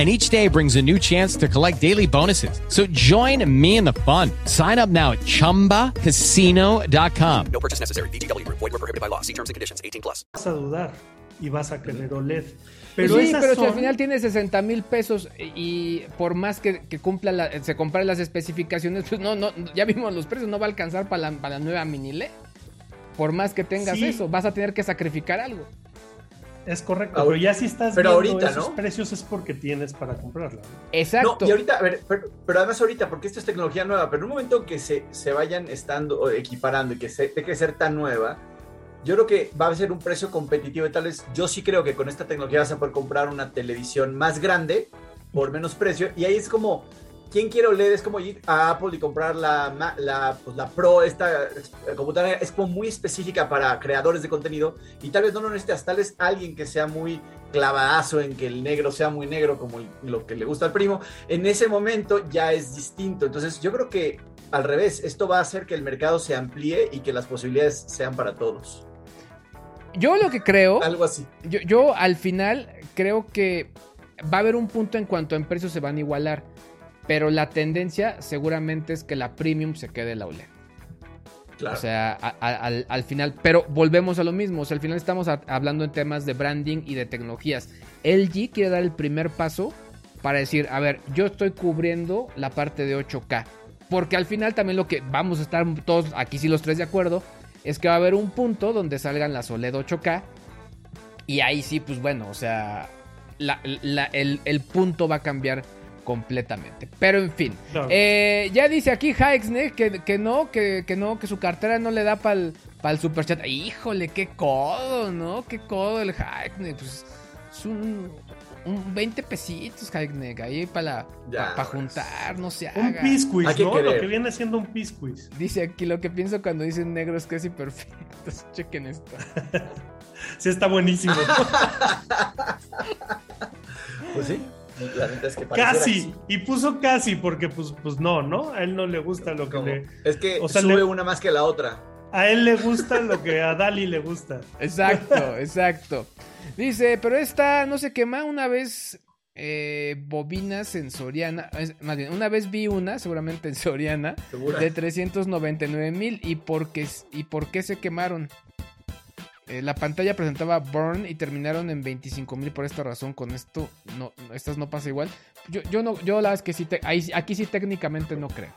and each day brings a new chance to collect daily bonuses. So join me in the fun. Sign up now at ChumbaCasino.com. No purchase necessary. VGW. Void were prohibited by law. See terms and conditions. 18 plus. Vas a dudar y vas a querer OLED. Pero sí, pero si al son- final tiene 60 mil pesos y por más que, que cumpla la- se comparen las especificaciones, pues no, no, ya vimos los precios, no va a alcanzar para la, para la nueva mini LED. Por más que tengas Sí. eso, vas a tener que sacrificar algo. Es correcto, pero ya si estás pero viendo ahorita, esos ¿no? precios es porque tienes para comprarla. Exacto. No, y ahorita, a ver, pero, pero además ahorita, porque esto es tecnología nueva, pero en un momento que se, se vayan estando o equiparando y que se, deje de ser tan nueva, yo creo que va a ser un precio competitivo y tal vez yo sí creo que con esta tecnología vas a poder comprar una televisión más grande por menos precio y ahí es como, ¿quién quiere OLED? Es como ir a Apple y comprar la, pues, la Pro, esta eh, computadora es como muy específica para creadores de contenido y tal vez no lo necesitas, tal vez alguien que sea muy clavadazo en que el negro sea muy negro como lo que le gusta al primo, en ese momento ya es distinto. Entonces yo creo que al revés, esto va a hacer que el mercado se amplíe y que las posibilidades sean para todos. Yo lo que creo, Algo así. yo, yo al final creo que va a haber un punto en cuanto en precios se van a igualar. Pero la tendencia seguramente es que la premium se quede la OLED. Claro. O sea, a- a- al, al final, pero volvemos a lo mismo. O sea, al final estamos a- hablando en temas de branding y de tecnologías. LG quiere dar el primer paso para decir, a ver, yo estoy cubriendo la parte de 8K. Porque al final también lo que vamos a estar todos aquí sí los tres de acuerdo es que va a haber un punto donde salgan las OLED 8K. Y ahí sí, pues bueno, o sea, la- la- el, el punto va a cambiar completamente. Pero en fin, eh, ya dice aquí Haexne que, que no, que, que no, que su cartera no le da para el superchat. Híjole, qué codo, ¿no? Qué codo el Haexne. Pues es un, un 20 pesitos, Haexne, ahí para Ya, para pues. juntar, no se Un haga. que ¿no? querer. Lo que viene siendo un pisquiz. Dice aquí lo que pienso cuando dicen negro es casi perfecto. Chequen esto. Sí, está buenísimo. Pues sí. La neta es que casi. Y puso casi porque, pues, pues no, ¿no? A él no le gusta lo que le. Es que o sea, sube le- una más que la otra. A él le gusta lo que a Dali le gusta. Exacto, exacto. Dice, pero esta no se quema una vez eh, bobina sensoriana. es- más bien, una vez vi una, seguramente en Soriana, ¿Segura? de 399 mil. ¿Y por qué, ¿Y por qué se quemaron? Eh, la pantalla presentaba burn y terminaron en 25 mil por esta razón. Con esto, no, estas no pasa igual. Yo, yo no, yo la verdad es que sí, te- ahí- aquí sí técnicamente no creo.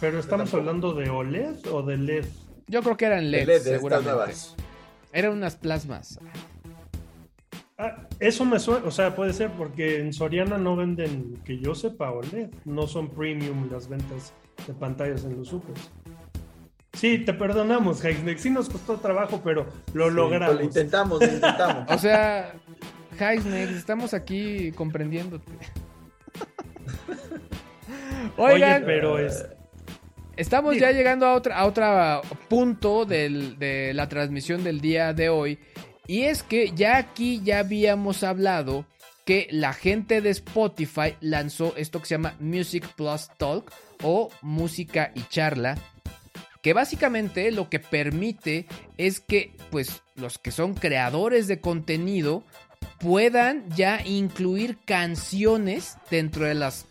Pero estamos tampoco. hablando de OLED o de LED. Yo creo que eran LED, estas seguramente. Eran unas plasmas. Ah, eso me suena, o sea, puede ser porque en Soriana no venden, que yo sepa, OLED. No son premium las ventas de pantallas en los supers. Sí, te perdonamos, Heisneck. Sí nos costó trabajo, pero lo Sí, logramos. Lo intentamos, lo intentamos. O sea, Heisneck, estamos aquí comprendiéndote. Oye, Oigan, pero es. estamos ya llegando a otra, a otro punto del- de la transmisión del día de hoy. Y es que ya aquí ya habíamos hablado que la gente de Spotify lanzó esto que se llama Music Plus Talk o Música y Charla. Que básicamente lo que permite es que pues los que son creadores de contenido puedan ya incluir canciones dentro de las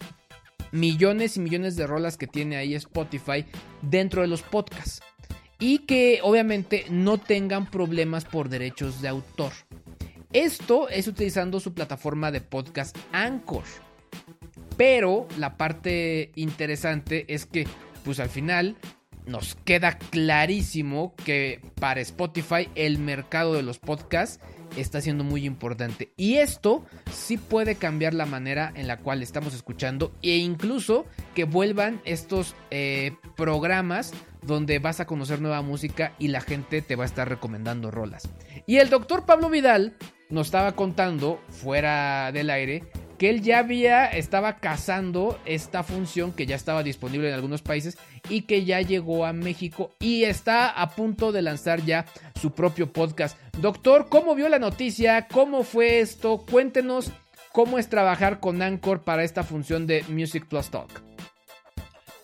millones y millones de rolas que tiene ahí Spotify dentro de los podcasts y que obviamente no tengan problemas por derechos de autor. Esto es utilizando su plataforma de podcast Anchor. Pero la parte interesante es que pues al final nos queda clarísimo que para Spotify el mercado de los podcasts está siendo muy importante. Y esto sí puede cambiar la manera en la cual estamos escuchando e incluso que vuelvan estos eh, programas donde vas a conocer nueva música y la gente te va a estar recomendando rolas. Y el doctor Pablo Vidal nos estaba contando fuera del aire que él ya había, estaba cazando esta función que ya estaba disponible en algunos países y que ya llegó a México y está a punto de lanzar ya su propio podcast. Doctor, ¿cómo vio la noticia? ¿Cómo fue esto? Cuéntenos cómo es trabajar con Anchor para esta función de Music Plus Talk.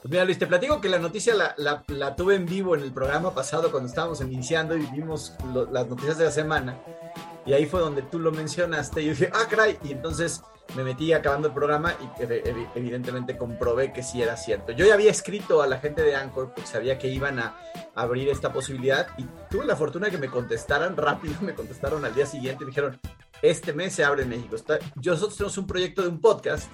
Pues mira, Luis, te platico que la noticia la, la, tuve en vivo en el programa pasado cuando estábamos iniciando y vimos las noticias de la semana. Y ahí fue donde tú lo mencionaste. Y dije, ah, caray. Y entonces me metí acabando el programa y evidentemente comprobé que sí era cierto. Yo ya había escrito a la gente de Anchor porque sabía que iban a abrir esta posibilidad y tuve la fortuna de que me contestaran rápido, me contestaron al día siguiente y me dijeron, este mes se abre en México. Yo, nosotros tenemos un proyecto de un podcast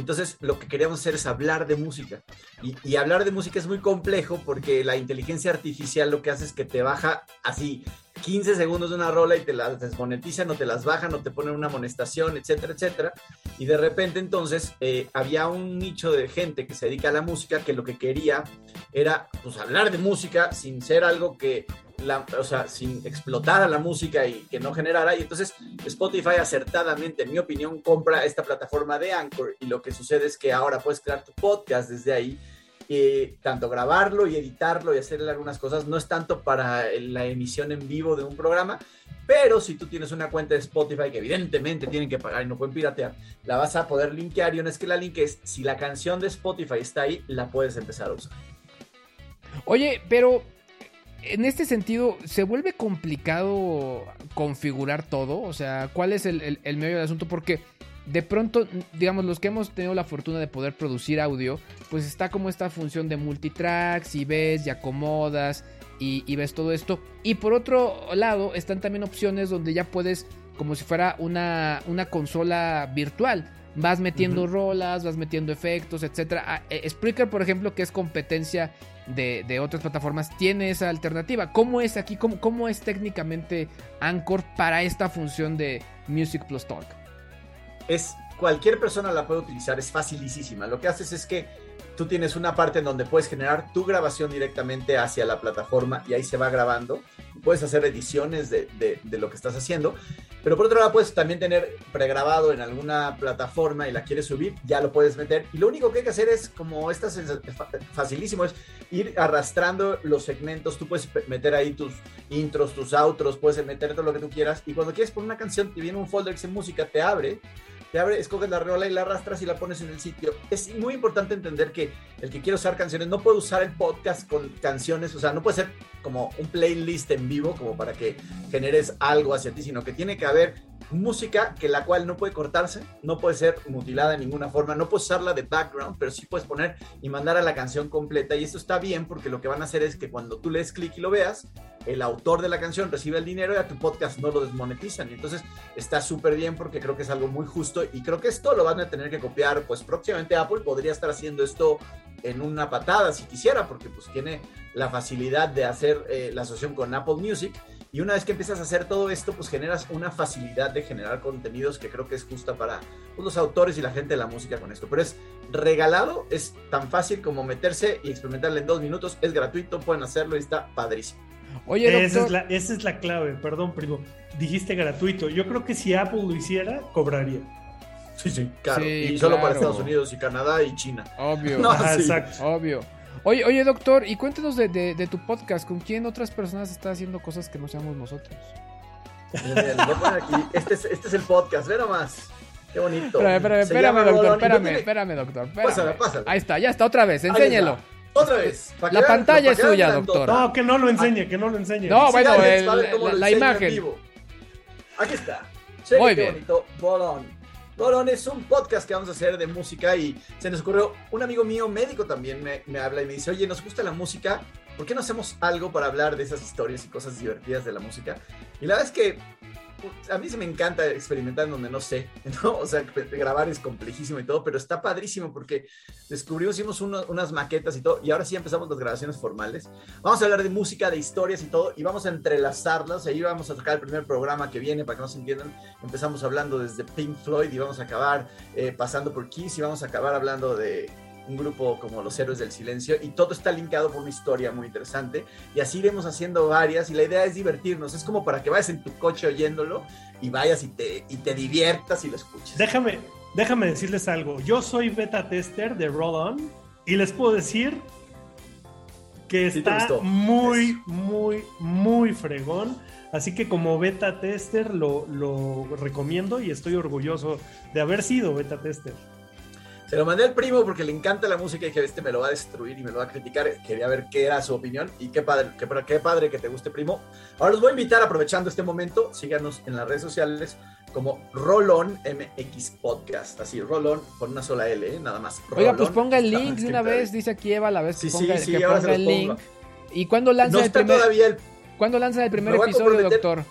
entonces lo que queríamos hacer es hablar de música. Y, hablar de música es muy complejo porque la inteligencia artificial lo que hace es que te baja así 15 segundos de una rola y te las desmonetizan o te las bajan o te ponen una amonestación, etcétera, etcétera. Y de repente entonces eh, había un nicho de gente que se dedica a la música que lo que quería era pues hablar de música sin ser algo que, la, o sea, sin explotar a la música y que no generara. Y entonces Spotify acertadamente, en mi opinión, compra esta plataforma de Anchor y lo que sucede es que ahora puedes crear tu podcast desde ahí eh, tanto grabarlo y editarlo y hacerle algunas cosas, no es tanto para la emisión en vivo de un programa, pero si tú tienes una cuenta de Spotify que evidentemente tienen que pagar y no pueden piratear, la vas a poder linkear y una vez que la linkees, si la canción de Spotify está ahí, la puedes empezar a usar. Oye, pero en este sentido, ¿se vuelve complicado configurar todo? O sea, ¿cuál es el, medio del asunto? Porque de pronto, digamos, los que hemos tenido la fortuna de poder producir audio, pues está como esta función de multitracks y ves y acomodas y, ves todo esto. Y por otro lado, están también opciones donde ya puedes, como si fuera una, una consola virtual. Vas metiendo rolas, vas metiendo efectos, etc. Ah, eh, Spreaker, por ejemplo, que es competencia de, otras plataformas, tiene esa alternativa. ¿Cómo es aquí? ¿Cómo, ¿Cómo es técnicamente Anchor para esta función de Music Plus Talk? es cualquier persona la puede utilizar, es facilísima. Lo que haces es que tú tienes una parte en donde puedes generar tu grabación directamente hacia la plataforma y ahí se va grabando. Puedes hacer ediciones de, lo que estás haciendo, pero por otro lado puedes también tener pregrabado en alguna plataforma y la quieres subir, ya lo puedes meter. Y lo único que hay que hacer es, como esta facilísimo, es ir arrastrando los segmentos. Tú puedes meter ahí tus intros, tus outros, puedes meter todo lo que tú quieras. Y cuando quieres poner una canción, te viene un folder que dice música, te abre te abre, escoges la rola y la arrastras y la pones en el sitio. Es muy importante entender que el que quiere usar canciones no puede usar el podcast con canciones, o sea, no puede ser como un playlist en vivo como para que generes algo hacia ti, sino que tiene que haber música que la cual no puede cortarse, no puede ser mutilada de ninguna forma, no puedes usarla de background, pero sí puedes poner y mandar a la canción completa. Y esto está bien porque lo que van a hacer es que cuando tú lees clic y lo veas, el autor de la canción recibe el dinero y a tu podcast no lo desmonetizan. Y entonces está súper bien porque creo que es algo muy justo y creo que esto lo van a tener que copiar, pues próximamente Apple podría estar haciendo esto en una patada si quisiera, porque pues tiene la facilidad de hacer eh, la asociación con Apple Music y una vez que empiezas a hacer todo esto, pues generas una facilidad de generar contenidos que creo que es justa para pues, los autores y la gente de la música con esto. Pero es regalado, es tan fácil como meterse y experimentarlo en dos minutos. Es gratuito, pueden hacerlo y está padrísimo. Oye, doctor... esa, es la, esa es la clave, perdón, primo. Dijiste gratuito. Yo creo que si Apple lo hiciera, cobraría. Sí, sí, claro. y solo para Estados Unidos y Canadá y China. Obvio. exacto. Obvio. Oye, oye, doctor, y cuéntanos de, tu podcast. ¿Con quién otras personas está haciendo cosas que no seamos nosotros? Este, es, este es el podcast, ve nomás. Qué bonito. Espérame, espérame, espérame doctor, espérame, espérame, doctor. Pásale, pásale. Ahí está, ya está, otra vez, enséñelo. Otra vez. La pantalla es suya, doctor. No, que no lo enseñe, que no lo enseñe. No, Sí, bueno, el- cómo la- imagen. Aquí está. Cheque Muy qué bien. bonito. Bolón. Bolón es un podcast que vamos a hacer de música y se nos ocurrió, un amigo mío médico también me, me habla y me dice, oye, nos gusta la música, ¿por qué no hacemos algo para hablar de esas historias y cosas divertidas de la música? Y la verdad es que a mí se me encanta experimentar en donde no sé, ¿no? O sea, grabar es complejísimo y todo, pero está padrísimo porque descubrimos, hicimos unas maquetas y todo, y ahora sí empezamos las grabaciones formales. Vamos a hablar de música, de historias y todo, y vamos a entrelazarlas. Ahí vamos a tocar el primer programa que viene, para que no se entiendan. Empezamos hablando desde Pink Floyd y vamos a acabar eh, pasando por Kiss y vamos a acabar hablando de un grupo como Los Héroes del Silencio y todo está linkado por una historia muy interesante y así iremos haciendo varias y la idea es divertirnos, es como para que vayas en tu coche oyéndolo y vayas y te, y te diviertas y lo escuches. Déjame, déjame decirles algo. Yo soy beta tester de Roll On y les puedo decir que Sí está muy, muy, muy fregón. Así que como beta tester lo, lo recomiendo y estoy orgulloso de haber sido beta tester. Se lo mandé al primo porque le encanta la música y dije, este me lo va a destruir y me lo va a criticar. Quería ver qué era su opinión y qué padre, qué, qué padre que te guste, primo. Ahora los voy a invitar, aprovechando este momento, síganos en las redes sociales como Rolón MX Podcast. Así, Rolón con una sola L, ¿eh? nada más. Oiga, pues ponga el link de una vez, dice aquí Eva la vez que Sí, ponga, sí, sí, que ponga se el link. ¿Y cuándo lanza No el primer todavía el ¿Cuándo lanza el primer episodio, doctor?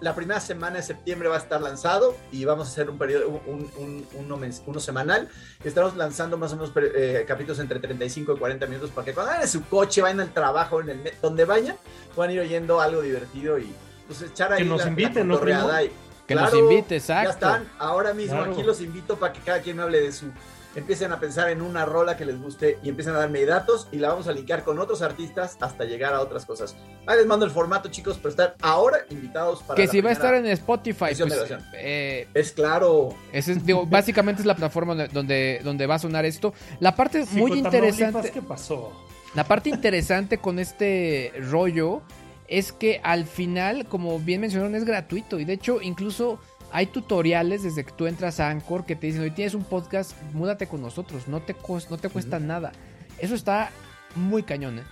La primera semana de septiembre va a estar lanzado y vamos a hacer un periodo, un, un- uno, mens- uno semanal. Estamos lanzando más o menos eh, capítulos entre 35 y 40 minutos para que cuando vayan en su coche, vayan al trabajo, en el donde vayan, puedan ir oyendo algo divertido y pues echar ahí Que nos la, inviten, la Que nos invite, exacto. Ya están, ahora mismo Claro. aquí los invito para que cada quien me hable de su empiecen a pensar en una rola que les guste y empiecen a darme datos y la vamos a linkear con otros artistas hasta llegar a otras cosas. Ahí les mando el formato, chicos, pero están ahora invitados para Que la si va a estar en Spotify, pues, eh, Es claro. ese es, digo, básicamente es la plataforma donde- donde, va a sonar esto. La parte Sí, muy interesante, ¿Qué pasó? la parte interesante con este rollo es que al final, como bien mencionaron, es gratuito y de hecho incluso hay tutoriales desde que tú entras a Anchor que te dicen, hoy tienes un podcast, múdate con nosotros, no te, cos- no te cuesta nada. Eso está muy cañón, ¿eh?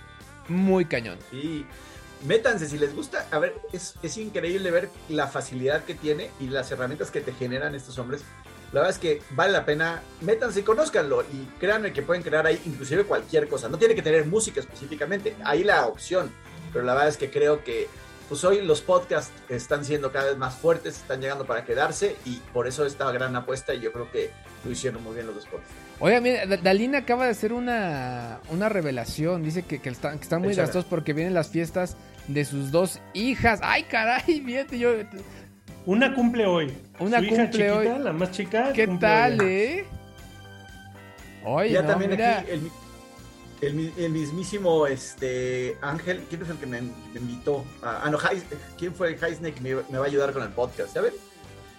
Muy cañón. Y métanse si les gusta. A ver, es, es increíble ver la facilidad que tiene y las herramientas que te generan estos hombres. La verdad es que vale la pena, métanse y conózcanlo y créanme que pueden crear ahí inclusive cualquier cosa. No tiene que tener música específicamente, ahí la opción. Pero la verdad es que creo que pues hoy los podcasts están siendo cada vez más fuertes, están llegando para quedarse y por eso esta gran apuesta y yo creo que lo hicieron muy bien los dos podcasts. Oiga, mira, Da- Dalina acaba de hacer una, una revelación. Dice que, que están, que están muy gastados porque vienen las fiestas de sus dos hijas. ¡Ay, caray! Fíjate, yo. Una cumple hoy. Una Su hija cumple chiquita, hoy. La más chica. ¿Qué cumple tal, hoy. eh? Oye, ya no, también mira. aquí el, el mi- el mismísimo este Ángel, ¿quién es el que me, invitó? Ah, ah, no, Heis- ¿quién fue Heisne que me, va a ayudar con el podcast? ¿Ya ven?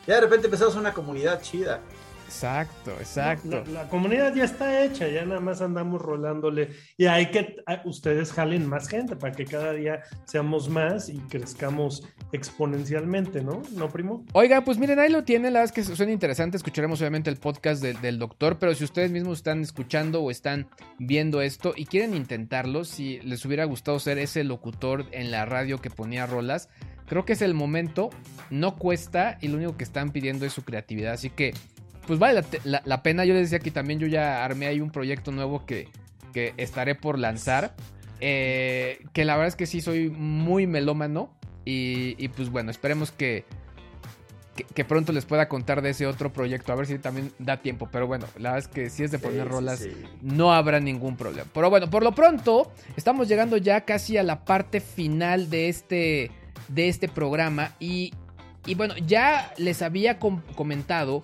Ya de repente empezamos una comunidad chida. Exacto, exacto. La, la comunidad ya está hecha, ya nada más andamos rolándole. Y hay que, ustedes jalen más gente para que cada día seamos más y crezcamos exponencialmente, ¿no? ¿No, primo? Oiga, pues miren, ahí lo tienen, la verdad es que suena interesante, escucharemos obviamente el podcast del doctor, pero si ustedes mismos están escuchando o están viendo esto y quieren intentarlo, si les hubiera gustado ser ese locutor en la radio que ponía rolas, creo que es el momento, no cuesta y lo único que están pidiendo es su creatividad, así que pues vale la, te- la- la pena, yo les decía que también yo ya armé ahí un proyecto nuevo que, que estaré por lanzar, eh, que la verdad es que sí soy muy melómano y, y pues bueno, esperemos que que, que pronto les pueda contar de ese otro proyecto, a ver si también da tiempo. Pero bueno, la verdad es que si es de poner Sí, sí, rolas, sí. no habrá ningún problema. Pero bueno, por lo pronto, estamos llegando ya casi a la parte final de este, de este programa. Y, y bueno, ya les había com- comentado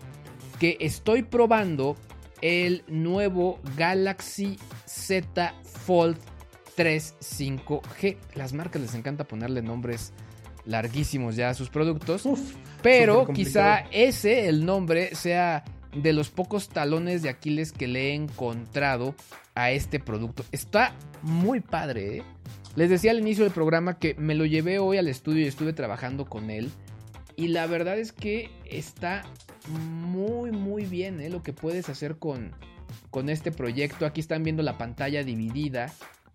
que estoy probando el nuevo Galaxy Z Fold 3 5G. Las marcas les encanta ponerle nombres larguísimos ya a sus productos. pero quizá ese, el nombre, sea de los pocos talones de Aquiles que le he encontrado a este producto. Está muy padre, ¿eh? Les decía al inicio del programa que me lo llevé hoy al estudio y estuve trabajando con él. Y la verdad es que está muy, muy bien, ¿eh? Lo que puedes hacer con, con este proyecto. Aquí están viendo la pantalla dividida.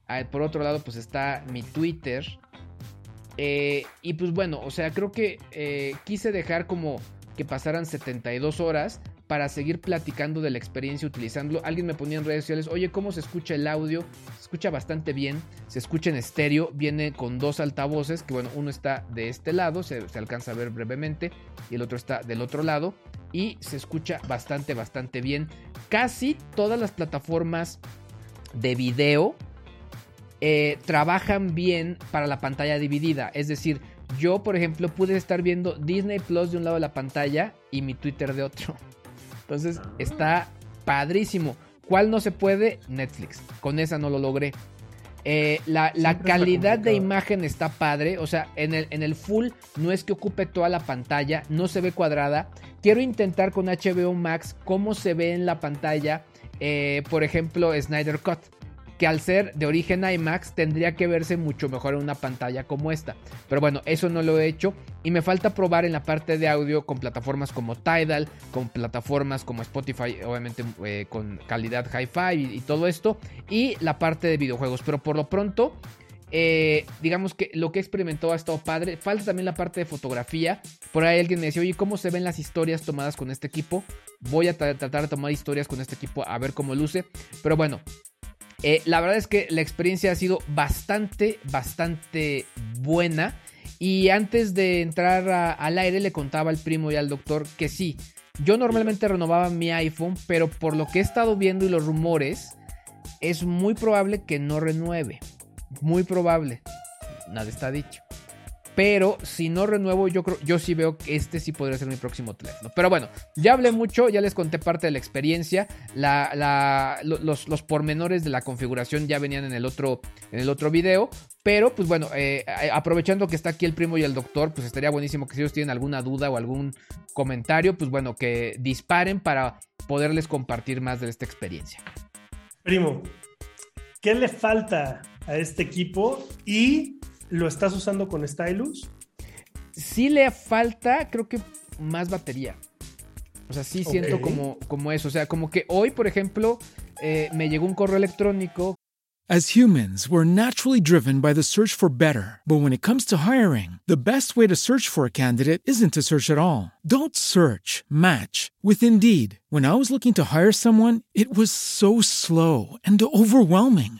Ah, Por otro lado, pues está mi Twitter. Eh, y pues bueno, o sea, creo que eh, quise dejar como que pasaran 72 horas para seguir platicando de la experiencia utilizándolo. Alguien me ponía en redes sociales, oye, ¿cómo se escucha el audio? Se escucha bastante bien, se escucha en estéreo, viene con dos altavoces, que bueno, uno está de este lado, se, alcanza a ver brevemente, y el otro está del otro lado, y se escucha bastante, bastante bien. Casi todas las plataformas de video eh, trabajan bien para la pantalla dividida. Es decir, yo, por ejemplo, pude estar viendo Disney Plus de un lado de la pantalla y mi Twitter de otro. Entonces está padrísimo. ¿Cuál no se puede? Netflix. Con esa no lo logré. Eh, la, la calidad de imagen está padre. O sea, en el, en el full no es que ocupe toda la pantalla, no se ve cuadrada. Quiero intentar con HBO Max cómo se ve en la pantalla, eh, por ejemplo, Snyder Cut. Que al ser de origen IMAX tendría que verse mucho mejor en una pantalla como esta. Pero bueno, eso no lo he hecho. Y me falta probar en la parte de audio con plataformas como Tidal, con plataformas como Spotify, obviamente eh, con calidad hi-fi y, todo esto. Y la parte de videojuegos. Pero por lo pronto, eh, digamos que lo que he experimentado ha estado padre. Falta también la parte de fotografía. Por ahí alguien me decía, oye, ¿cómo se ven las historias tomadas con este equipo? Voy a tra- tratar de tomar historias con este equipo a ver cómo luce. Pero bueno, eh, la verdad es que la experiencia ha sido bastante, bastante buena. Y antes de entrar al aire le contaba al primo y al doctor que sí, yo normalmente renovaba mi iPhone, pero por lo que he estado viendo y los rumores, es muy probable que no renueve. Muy probable. Nada está dicho. Pero si no renuevo, yo creo, yo sí veo que este sí podría ser mi próximo teléfono. Pero bueno, ya hablé mucho, ya les conté parte de la experiencia. La, la- lo- los, los pormenores de la configuración ya venían en el otro, en el otro video. Pero, pues bueno, eh, eh, aprovechando que está aquí el primo y el doctor, pues estaría buenísimo que si ellos tienen alguna duda o algún comentario, pues bueno, que disparen para poderles compartir más de esta experiencia. Primo, ¿qué le falta a este equipo y lo estás usando con Stylus? sí le falta, creo que más batería. O sea, sí siento como, como eso. O sea, como que hoy, por ejemplo, eh, me llegó un correo electrónico. As humans, we're naturally driven by the search for better. But when it comes to hiring, the best way to search for a candidate isn't to search at all. Don't search, match with Indeed. When I was looking to hire someone, it was so slow and overwhelming.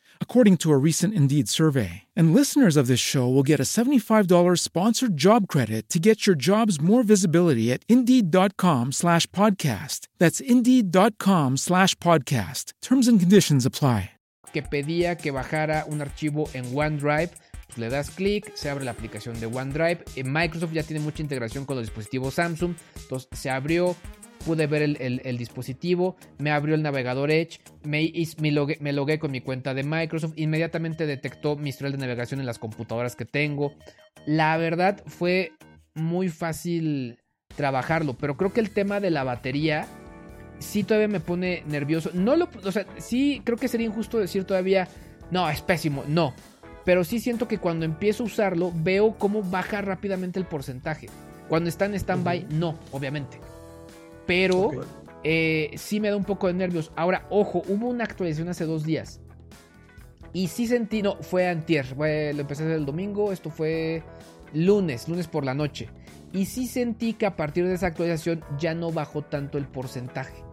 according to a recent Indeed survey. And listeners of this show will get a $75 sponsored job credit to get your jobs more visibility at Indeed.com slash podcast. That's Indeed.com slash podcast. Terms and conditions apply. que pedía que bajara un archivo en OneDrive. Pues le das clic, se abre la aplicación de OneDrive. Eh, Microsoft ya tiene mucha integración con los dispositivos Samsung. Entonces se abrió, pude ver el, el- el dispositivo, me abrió el navegador Edge, me, me logué, me logué con mi cuenta de Microsoft. Inmediatamente detectó mi historial de navegación en las computadoras que tengo. La verdad fue muy fácil trabajarlo, pero creo que el tema de la batería sí todavía me pone nervioso. No lo, o sea, sí creo que sería injusto decir todavía, no, es pésimo, no. Pero sí siento que cuando empiezo a usarlo, veo cómo baja rápidamente el porcentaje. Cuando está en stand-by, no, obviamente. Pero eh, sí me da un poco de nervios. Ahora, ojo, hubo una actualización hace dos días. Y sí sentí, no, fue antier. Fue, lo empecé el domingo, esto fue lunes, lunes por la noche. Y sí sentí que a partir de esa actualización ya no bajó tanto el porcentaje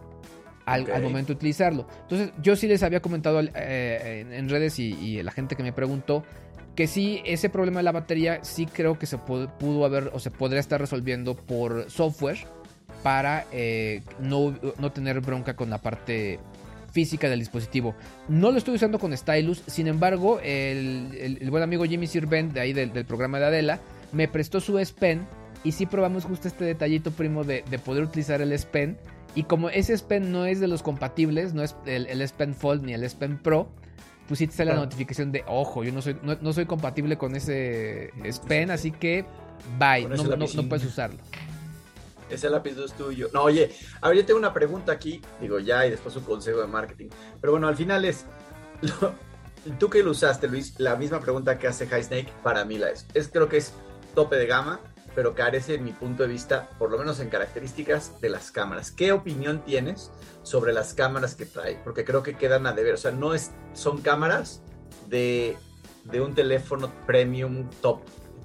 al, momento de utilizarlo. Entonces, yo sí les había comentado eh, en, en redes y, y la gente que me preguntó que sí, ese problema de la batería sí creo que se pudo, pudo haber o se podría estar resolviendo por software para eh, no, no tener bronca con la parte física del dispositivo. No lo estoy usando con Stylus, sin embargo, el, el- el buen amigo Jimmy Sirvent de ahí del, del programa de Adela me prestó su S Pen y sí probamos justo este detallito primo de, de poder utilizar el S Pen Y como ese S Pen no es de los compatibles, no es el, el S Pen Fold ni el S Pen Pro, pues sí te sale la notificación de, ojo, yo no soy, no, no soy compatible con ese S Pen, así que bye, no, no- no puedes usarlo. Ese lápiz es tuyo. No, oye, a ver, yo tengo una pregunta aquí, digo ya, y después un consejo de marketing. Pero bueno, al final es, lo- tú que lo usaste, Luis, la misma pregunta que hace High Snake, para mí la es. Es creo que es tope de gama, pero carece, en mi punto de vista, por lo menos en características de las cámaras. ¿Qué opinión tienes sobre las cámaras que trae? Porque creo que quedan a deber. O sea, no es, son cámaras de, de un teléfono premium top.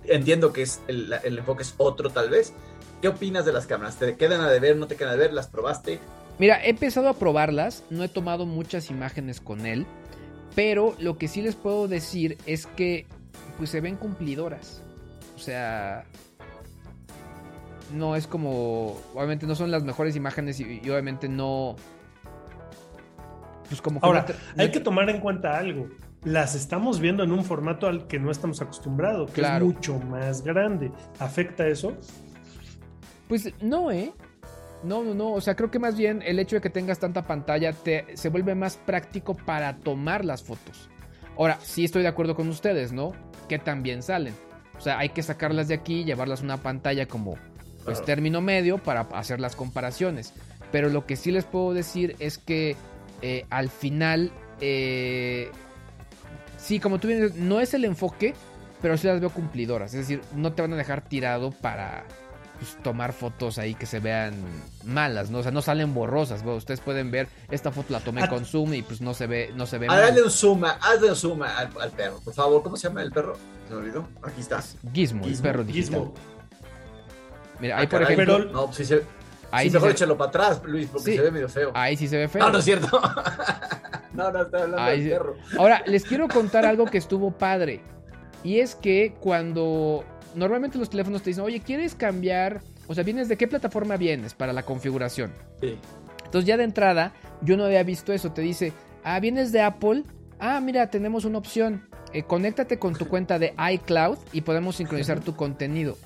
Entiendo que es el, el enfoque es otro tal vez. ¿Qué opinas de las cámaras? ¿Te quedan a deber? ¿No te quedan a deber? ¿Las probaste? Mira, he empezado a probarlas, no he tomado muchas imágenes con él, pero lo que sí les puedo decir es que pues se ven cumplidoras. O sea, no es como, obviamente no son las mejores imágenes y, y obviamente no... Pues como que Ahora, no hay que tomar en cuenta algo. Las estamos viendo en un formato al que no estamos acostumbrados, que Claro. es mucho más grande. ¿Afecta eso? Pues no, ¿eh? No, no, no. O sea, creo que más bien el hecho de que tengas tanta pantalla te, se vuelve más práctico para tomar las fotos. Ahora, sí estoy de acuerdo con ustedes, ¿no? Que también salen. O sea, hay que sacarlas de aquí y llevarlas a una pantalla como pues Claro. término medio para hacer las comparaciones. Pero lo que sí les puedo decir es que eh, al final, eh, sí, como tú bien dices, no es el enfoque, pero sí las veo cumplidoras. Es decir, no te van a dejar tirado para pues, tomar fotos ahí que se vean malas, ¿no? O sea, no salen borrosas. Ustedes pueden ver, esta foto la tomé Ah. con zoom y pues no se ve, no se ve Ah, Hazle mal. un zoom, hazle un zoom al, al perro, por favor. ¿Cómo se llama el perro? Se me olvidó. Aquí está. Gizmo, el perro digital. Gizmo. Mira, Ah, ahí por caray, ejemplo, pero- No, pues sí se, ahí sí, mejor se- échalo para atrás, Luis, porque Sí. se ve medio feo. ahí sí se ve feo. No, no es cierto. no, no, está hablando Ahí del perro. Ahora, les quiero contar algo que estuvo padre. Y es que cuando normalmente los teléfonos te dicen, oye, ¿quieres cambiar? O sea, ¿vienes de qué plataforma vienes para la configuración? Sí. Entonces ya de entrada, yo no había visto eso. Te dice, ah, ¿vienes de Apple? Ah, mira, tenemos una opción. Eh, conéctate con tu cuenta de iCloud y podemos sincronizar tu contenido.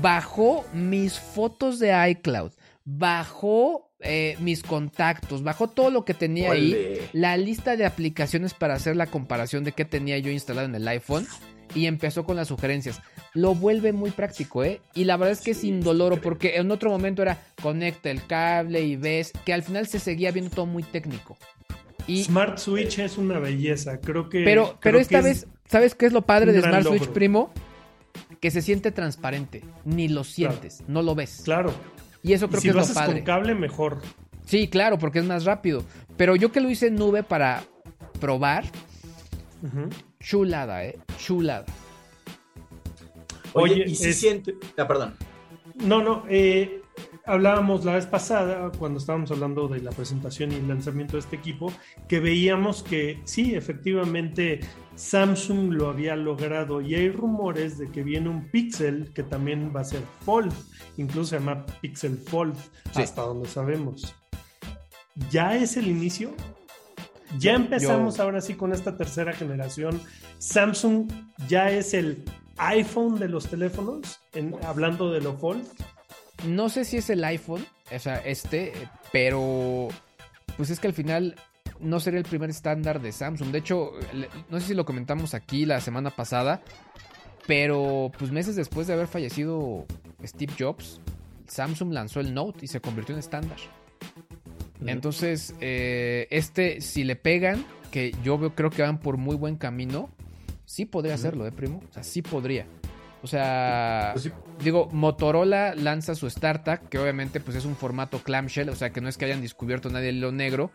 Bajó mis fotos de iCloud. Bajó eh, mis contactos. Bajó todo lo que tenía ahí. La lista de aplicaciones para hacer la comparación de qué tenía yo instalado en el iPhone. Y empezó con las sugerencias. Lo vuelve muy práctico, ¿eh? Y la verdad es que es indoloro porque en otro momento era conecta el cable y ves que al final se seguía viendo todo muy técnico. Y, Smart Switch es una belleza. Creo que. pero, creo pero esta es- vez, ¿sabes qué es lo padre de Smart Switch, primo? Que se siente transparente. Ni lo sientes, no lo ves. Claro. Y eso Y creo si que es lo lo haces padre. con cable, mejor. Sí, claro, porque es más rápido. Pero yo que lo hice en nube para probar, Ujú. Chulada, ¿eh? Chulada. Oye, Oye, y si es- siente. Ah, perdón. No, no. eh, hablábamos la vez pasada, cuando estábamos hablando de la presentación y el lanzamiento de este equipo, que veíamos que sí, efectivamente, Samsung lo había logrado y hay rumores de que viene un Pixel que también va a ser Fold, incluso se llama Pixel Fold, Sí. hasta donde sabemos. ¿Ya es el inicio? Ya empezamos yo- ahora sí con esta tercera generación. Samsung ya es el iPhone de los teléfonos, en- hablando de lo Fold. No sé si es el iPhone, o sea, este, pero pues es que al final no sería el primer estándar de Samsung. De hecho, no sé si lo comentamos aquí la semana pasada, pero pues meses después de haber fallecido Steve Jobs, Samsung lanzó el Note y se convirtió en estándar. Entonces, eh, este, si le pegan, que yo veo, creo que van por muy buen camino, sí podría hacerlo, ¿eh, primo? O sea, sí podría. O sea, Pues sí. digo, Motorola lanza su StarTAC, que obviamente pues es un formato clamshell, o sea, que no es que hayan descubierto nadie el hilo negro,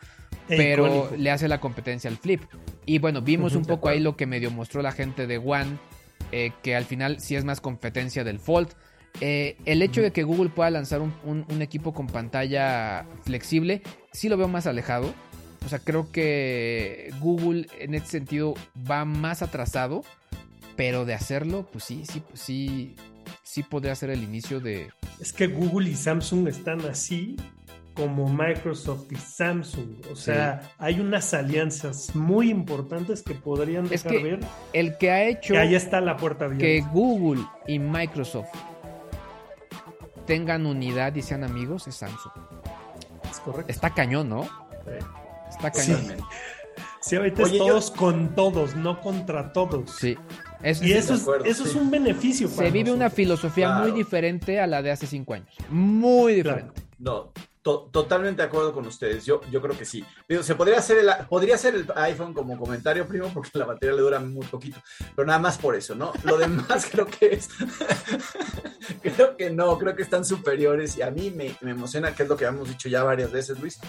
E pero icónico. le hace la competencia al Flip. Y bueno, vimos un poco ahí lo que medio mostró la gente de One, eh, que al final sí es más competencia del Fold. Eh, el hecho de que Google pueda lanzar un, un- un equipo con pantalla flexible, sí lo veo más alejado. O sea, creo que Google en este sentido va más atrasado, pero de hacerlo, pues sí, sí, pues sí, sí podría ser el inicio de... Es que Google y Samsung están así como Microsoft y Samsung. O sea, hay unas alianzas muy importantes que podrían Es dejar que ver el que ha hecho que ahí está la puerta abierta. que Google y Microsoft tengan unidad y sean amigos es Samsung. Es correcto. Está cañón, ¿no? Está cañón. Totalmente. Sí, ahorita Oye, es yo- todos con todos, no contra todos. Sí. Es- Y es- eso, de es, acuerdo, eso es sí. un beneficio para se vive una filosofía muy diferente a la de hace cinco años. Muy Claro. diferente. No, to- totalmente de acuerdo con ustedes. Yo, yo creo que sí. Digo, se podría hacer el, podría hacer el iPhone como comentario, primo, porque la batería le dura muy poquito. Pero nada más por eso, ¿no? Lo demás creo que es. creo que no, creo que están superiores y a mí me, me emociona, que es lo que hemos dicho ya varias veces, Luis.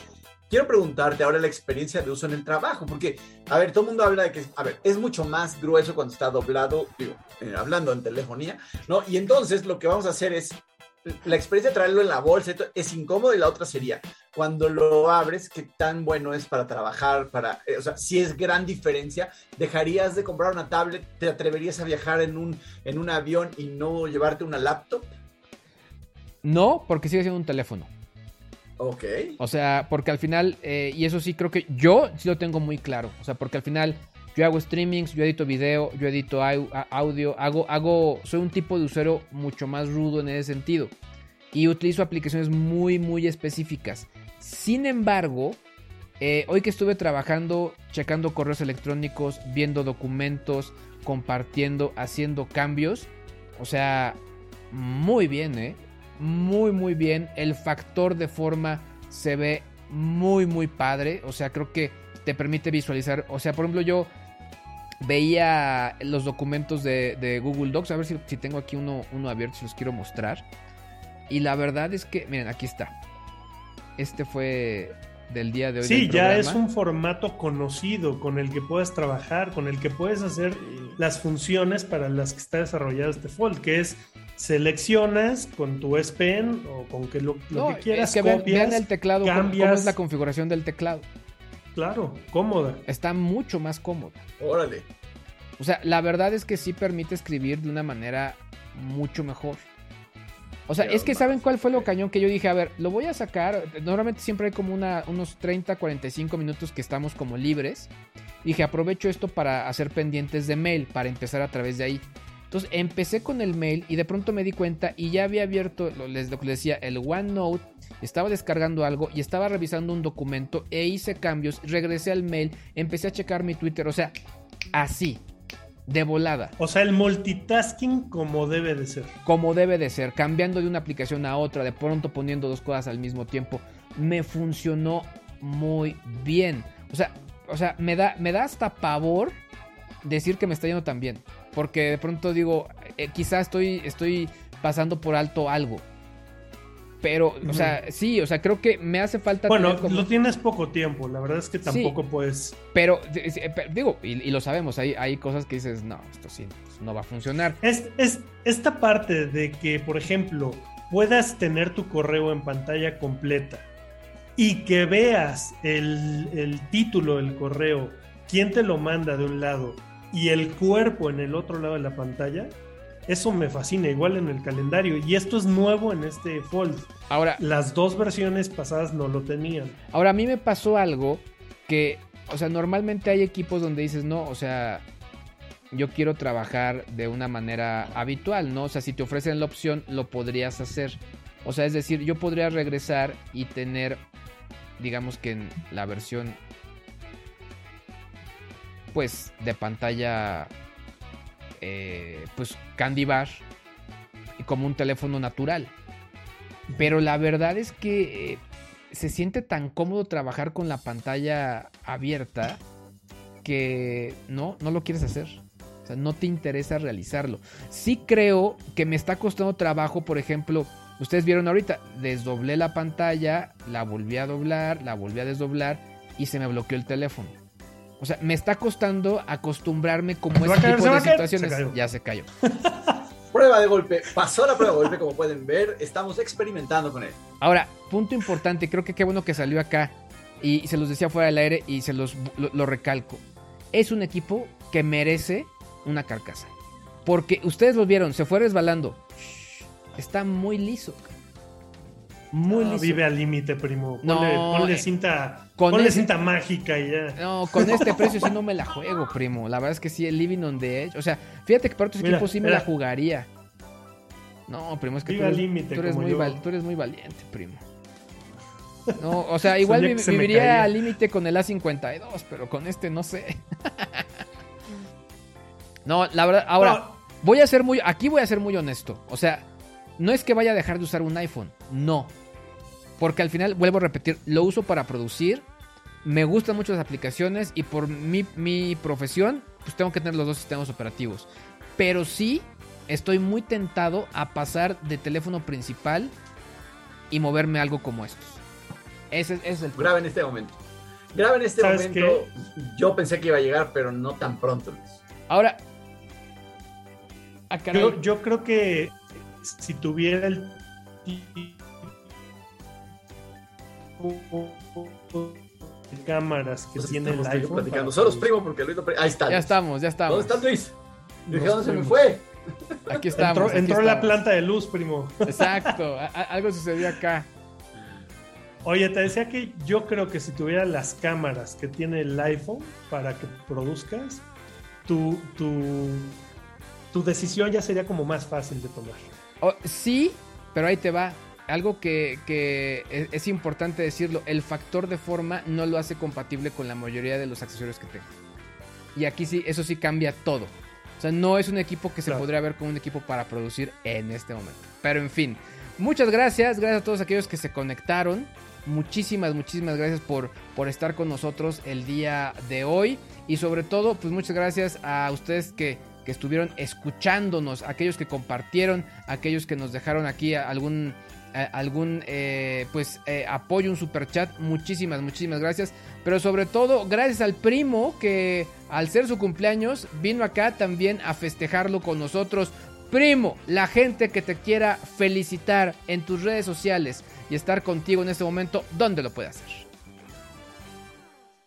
Quiero preguntarte ahora la experiencia de uso en el trabajo, porque, a ver, todo el mundo habla de que, a ver, es mucho más grueso cuando está doblado, digo, eh, hablando en telefonía, ¿no? Y entonces lo que vamos a hacer es la experiencia de traerlo en la bolsa es incómodo y la otra sería cuando lo abres, qué tan bueno es para trabajar, para, eh, o sea, si es gran diferencia, dejarías de comprar una tablet, te atreverías a viajar en un, en un avión y no llevarte una laptop, No, porque sigue siendo un teléfono. ok, O sea, porque al final, eh, y eso sí creo que yo sí lo tengo muy claro. O sea, porque al final yo hago streamings, yo edito video, yo edito audio, hago, hago, soy un tipo de usuario mucho más rudo en ese sentido. Y utilizo aplicaciones muy, muy específicas. Sin embargo, eh, hoy que estuve trabajando, checando correos electrónicos, viendo documentos, compartiendo, haciendo cambios, o sea, muy bien, ¿eh? Muy, muy bien. El factor de forma se ve muy, muy padre. O sea, creo que te permite visualizar. O sea, por ejemplo, yo veía los documentos de, de Google Docs. A ver si, si tengo aquí uno, uno abierto, si los quiero mostrar. Y la verdad es que, miren, aquí está. Este fue del día de hoy. Sí, ya es un formato conocido con el que puedes trabajar, con el que puedes hacer las funciones para las que está desarrollado este Fold, que es seleccionas con tu S Pen o con que lo, lo No, que quieras, es que vean, copias, vean el teclado, cómo- cómo, cambias. es la configuración del teclado. Claro, cómoda. Está mucho más cómoda. órale, O sea, la verdad es que sí permite escribir de una manera mucho mejor. O sea, es que más, ¿saben cuál fue lo cañón que yo dije? A ver, lo voy a sacar. Normalmente siempre hay como una, unos 30, 45 minutos que estamos como libres. Dije, aprovecho esto para hacer pendientes de mail, para empezar a través de ahí. Entonces empecé con el mail y de pronto me di cuenta y ya había abierto, lo, les, les decía, el OneNote, estaba descargando algo y estaba revisando un documento e hice cambios, regresé al mail, empecé a checar mi Twitter, o sea, así, de volada. O sea, el multitasking como debe de ser. como debe de ser, cambiando de una aplicación a otra, de pronto poniendo dos cosas al mismo tiempo, me funcionó muy bien. O sea, o sea, me da, me da hasta pavor decir que me está yendo tan bien, porque de pronto digo, eh, quizás estoy, estoy pasando por alto algo. Pero, o sea, sí, o sea, creo que me hace falta Bueno, como- lo tienes poco tiempo, la verdad es que tampoco puedes... Pero, eh, pero, digo, y, y lo sabemos, hay, hay cosas que dices, no, esto sí, pues, no va a funcionar. Es, es esta parte de que, por ejemplo, puedas tener tu correo en pantalla completa y que veas el, el título del correo, quién te lo manda de un lado y el cuerpo en el otro lado de la pantalla, eso me fascina, igual en el calendario. Y esto es nuevo en este Fold. Ahora, Las dos versiones pasadas no lo tenían. Ahora, a mí me pasó algo que, o sea, normalmente hay equipos donde dices, no, o sea, yo quiero trabajar de una manera habitual, ¿no? O sea, si te ofrecen la opción, lo podrías hacer. O sea, es decir, yo podría regresar y tener, digamos que en la versión, pues, de pantalla, eh, pues, Candy Bar, y como un teléfono natural. Pero la verdad es que eh, se siente tan cómodo trabajar con la pantalla abierta que no, no lo quieres hacer. O sea, no te interesa realizarlo. Sí creo que me está costando trabajo, por ejemplo, ustedes vieron ahorita, desdoblé la pantalla, la volví a doblar, la volví a desdoblar y se me bloqueó el teléfono. O sea, me está costando acostumbrarme como caer, tipo de situaciones. Se ya se cayó. prueba de golpe, pasó la prueba de golpe, como pueden ver, estamos experimentando con él. Ahora, punto importante, creo que qué bueno que salió acá y se los decía fuera del aire y se los lo, lo recalco. Es un equipo que merece una carcasa. Porque ustedes lo vieron, se fue resbalando. Está muy liso. Muy No, liso. vive al límite, primo. No, Ponle, ponle eh, cinta, con ponle ese- cinta mágica y ya. No, con este precio sí no me la juego, primo. La verdad es que sí, el Living on the Edge. O sea, fíjate que para otros Mira, equipos sí me la jugaría. No, primo, es que tú Vive eres, tú muy yo. val- tú eres muy valiente, primo. No, o sea, igual vi- se viviría al límite con el A52, pero con este no sé. no, la verdad, ahora, No. voy a ser muy, aquí voy a ser muy honesto. O sea, no es que vaya a dejar de usar un iPhone, no. Porque al final, vuelvo a repetir, lo uso para producir, me gustan mucho las aplicaciones y por mi, mi profesión, pues tengo que tener los dos sistemas operativos. Pero sí, estoy muy tentado a pasar de teléfono principal y moverme a algo como estos. Ese, ese es el Graba en este momento. Graba en este ¿Sabes momento. Yo pensé que iba a llegar, pero no tan pronto. Ahora. Ah, yo creo que si tuviera el tipo de cámaras que Pues tiene el iPhone. platicando. Solos, primo, porque Luis no pre- Ahí está. Ya Luis. estamos, ya estamos. ¿Dónde está Luis? Dije, ¿dónde se me fue? Aquí estamos. Entró, aquí entró la planta de luz, primo. Exacto. algo sucedió acá. Oye, te decía que yo creo que si tuviera las cámaras que tiene el iPhone para que produzcas, tu, tu, tu decisión ya sería como más fácil de tomar. Oh, sí, pero ahí te va. Algo que, que es, es importante decirlo, el factor de forma no lo hace compatible con la mayoría de los accesorios que tengo. Y aquí sí, eso sí cambia todo. O sea, no es un equipo que se Claro. podría ver como un equipo para producir en este momento. Pero en fin, muchas gracias, gracias a todos aquellos que se conectaron. Muchísimas, muchísimas gracias por, por estar con nosotros el día de hoy. Y sobre todo, pues muchas gracias a ustedes que, que estuvieron escuchándonos, aquellos que compartieron, aquellos que nos dejaron aquí algún, eh, algún eh, pues eh, apoyo, un super chat. Muchísimas, muchísimas gracias. Pero sobre todo, gracias al primo que al ser su cumpleaños vino acá también a festejarlo con nosotros. Primo, la gente que te quiera felicitar en tus redes sociales y estar contigo en este momento, ¿dónde lo puede hacer?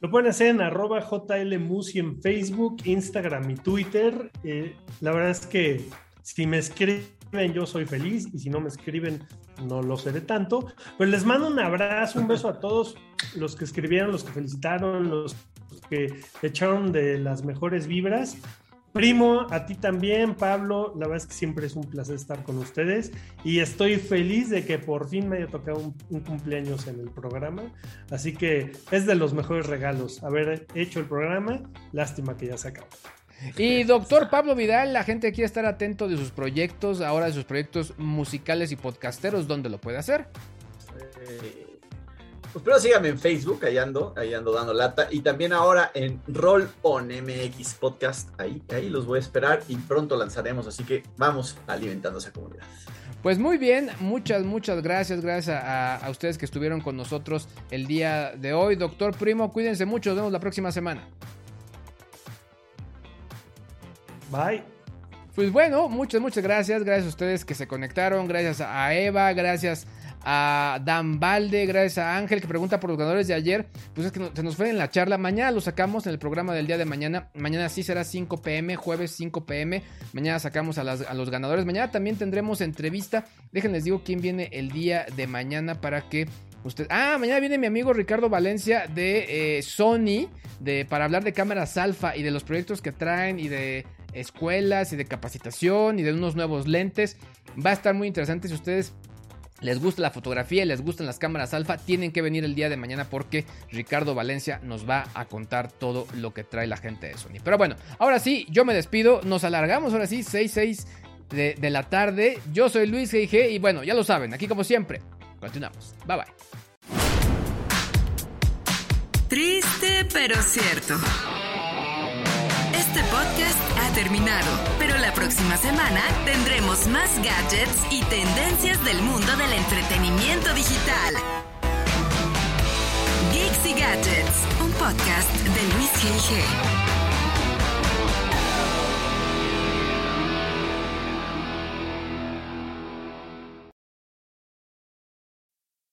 Lo pueden hacer en arroba JLMusi en Facebook, Instagram y Twitter. Eh, la verdad es que si me escriben yo soy feliz y si no me escriben no lo seré tanto. Pero les mando un abrazo, un beso a todos los que escribieron, los que felicitaron, los que echaron de las mejores vibras. Primo, a ti también, Pablo. La verdad es que siempre es un placer estar con ustedes y estoy feliz de que por fin me haya tocado un, un cumpleaños en el programa. Así que es de los mejores regalos haber hecho el programa. Lástima que ya se acabó. Y doctor Pablo Vidal, la gente quiere estar atento de sus proyectos, ahora de sus proyectos musicales y podcasteros, ¿dónde lo puede hacer? Eh, Pues pero síganme en Facebook, ahí ando, ahí ando dando lata. Y también ahora en Roll On MX Podcast, ahí, ahí los voy a esperar y pronto lanzaremos. Así que vamos alimentando esa comunidad. Pues muy bien, muchas, muchas gracias, gracias a, a ustedes que estuvieron con nosotros el día de hoy. Doctor Primo, cuídense mucho, nos vemos la próxima semana. Bye. Pues bueno, muchas, muchas gracias. Gracias a ustedes que se conectaron. Gracias a Eva, gracias a Dan Valde, gracias a Ángel que pregunta por los ganadores de ayer. Pues es que se nos fue en la charla. Mañana lo sacamos en el programa del día de mañana. Mañana sí será 5 pm, jueves 5 pm. Mañana sacamos a los ganadores. Mañana también tendremos entrevista. Déjenles digo quién viene el día de mañana para que Usted, ah, mañana viene mi amigo Ricardo Valencia de eh, Sony de, para hablar de cámaras alfa y de los proyectos que traen y de escuelas y de capacitación y de unos nuevos lentes. Va a estar muy interesante si ustedes les gusta la fotografía y les gustan las cámaras alfa, tienen que venir el día de mañana porque Ricardo Valencia nos va a contar todo lo que trae la gente de Sony. Pero bueno, ahora sí, yo me despido, nos alargamos ahora sí, 6, 6 de, la tarde. Yo soy Luis G.I.G. y bueno, ya lo saben, aquí como siempre, continuamos. Bye bye. Triste pero cierto. Este podcast ha terminado, pero la próxima semana tendremos más gadgets y tendencias del mundo del entretenimiento digital. Geeks y Gadgets, un podcast de Luis G.I.G.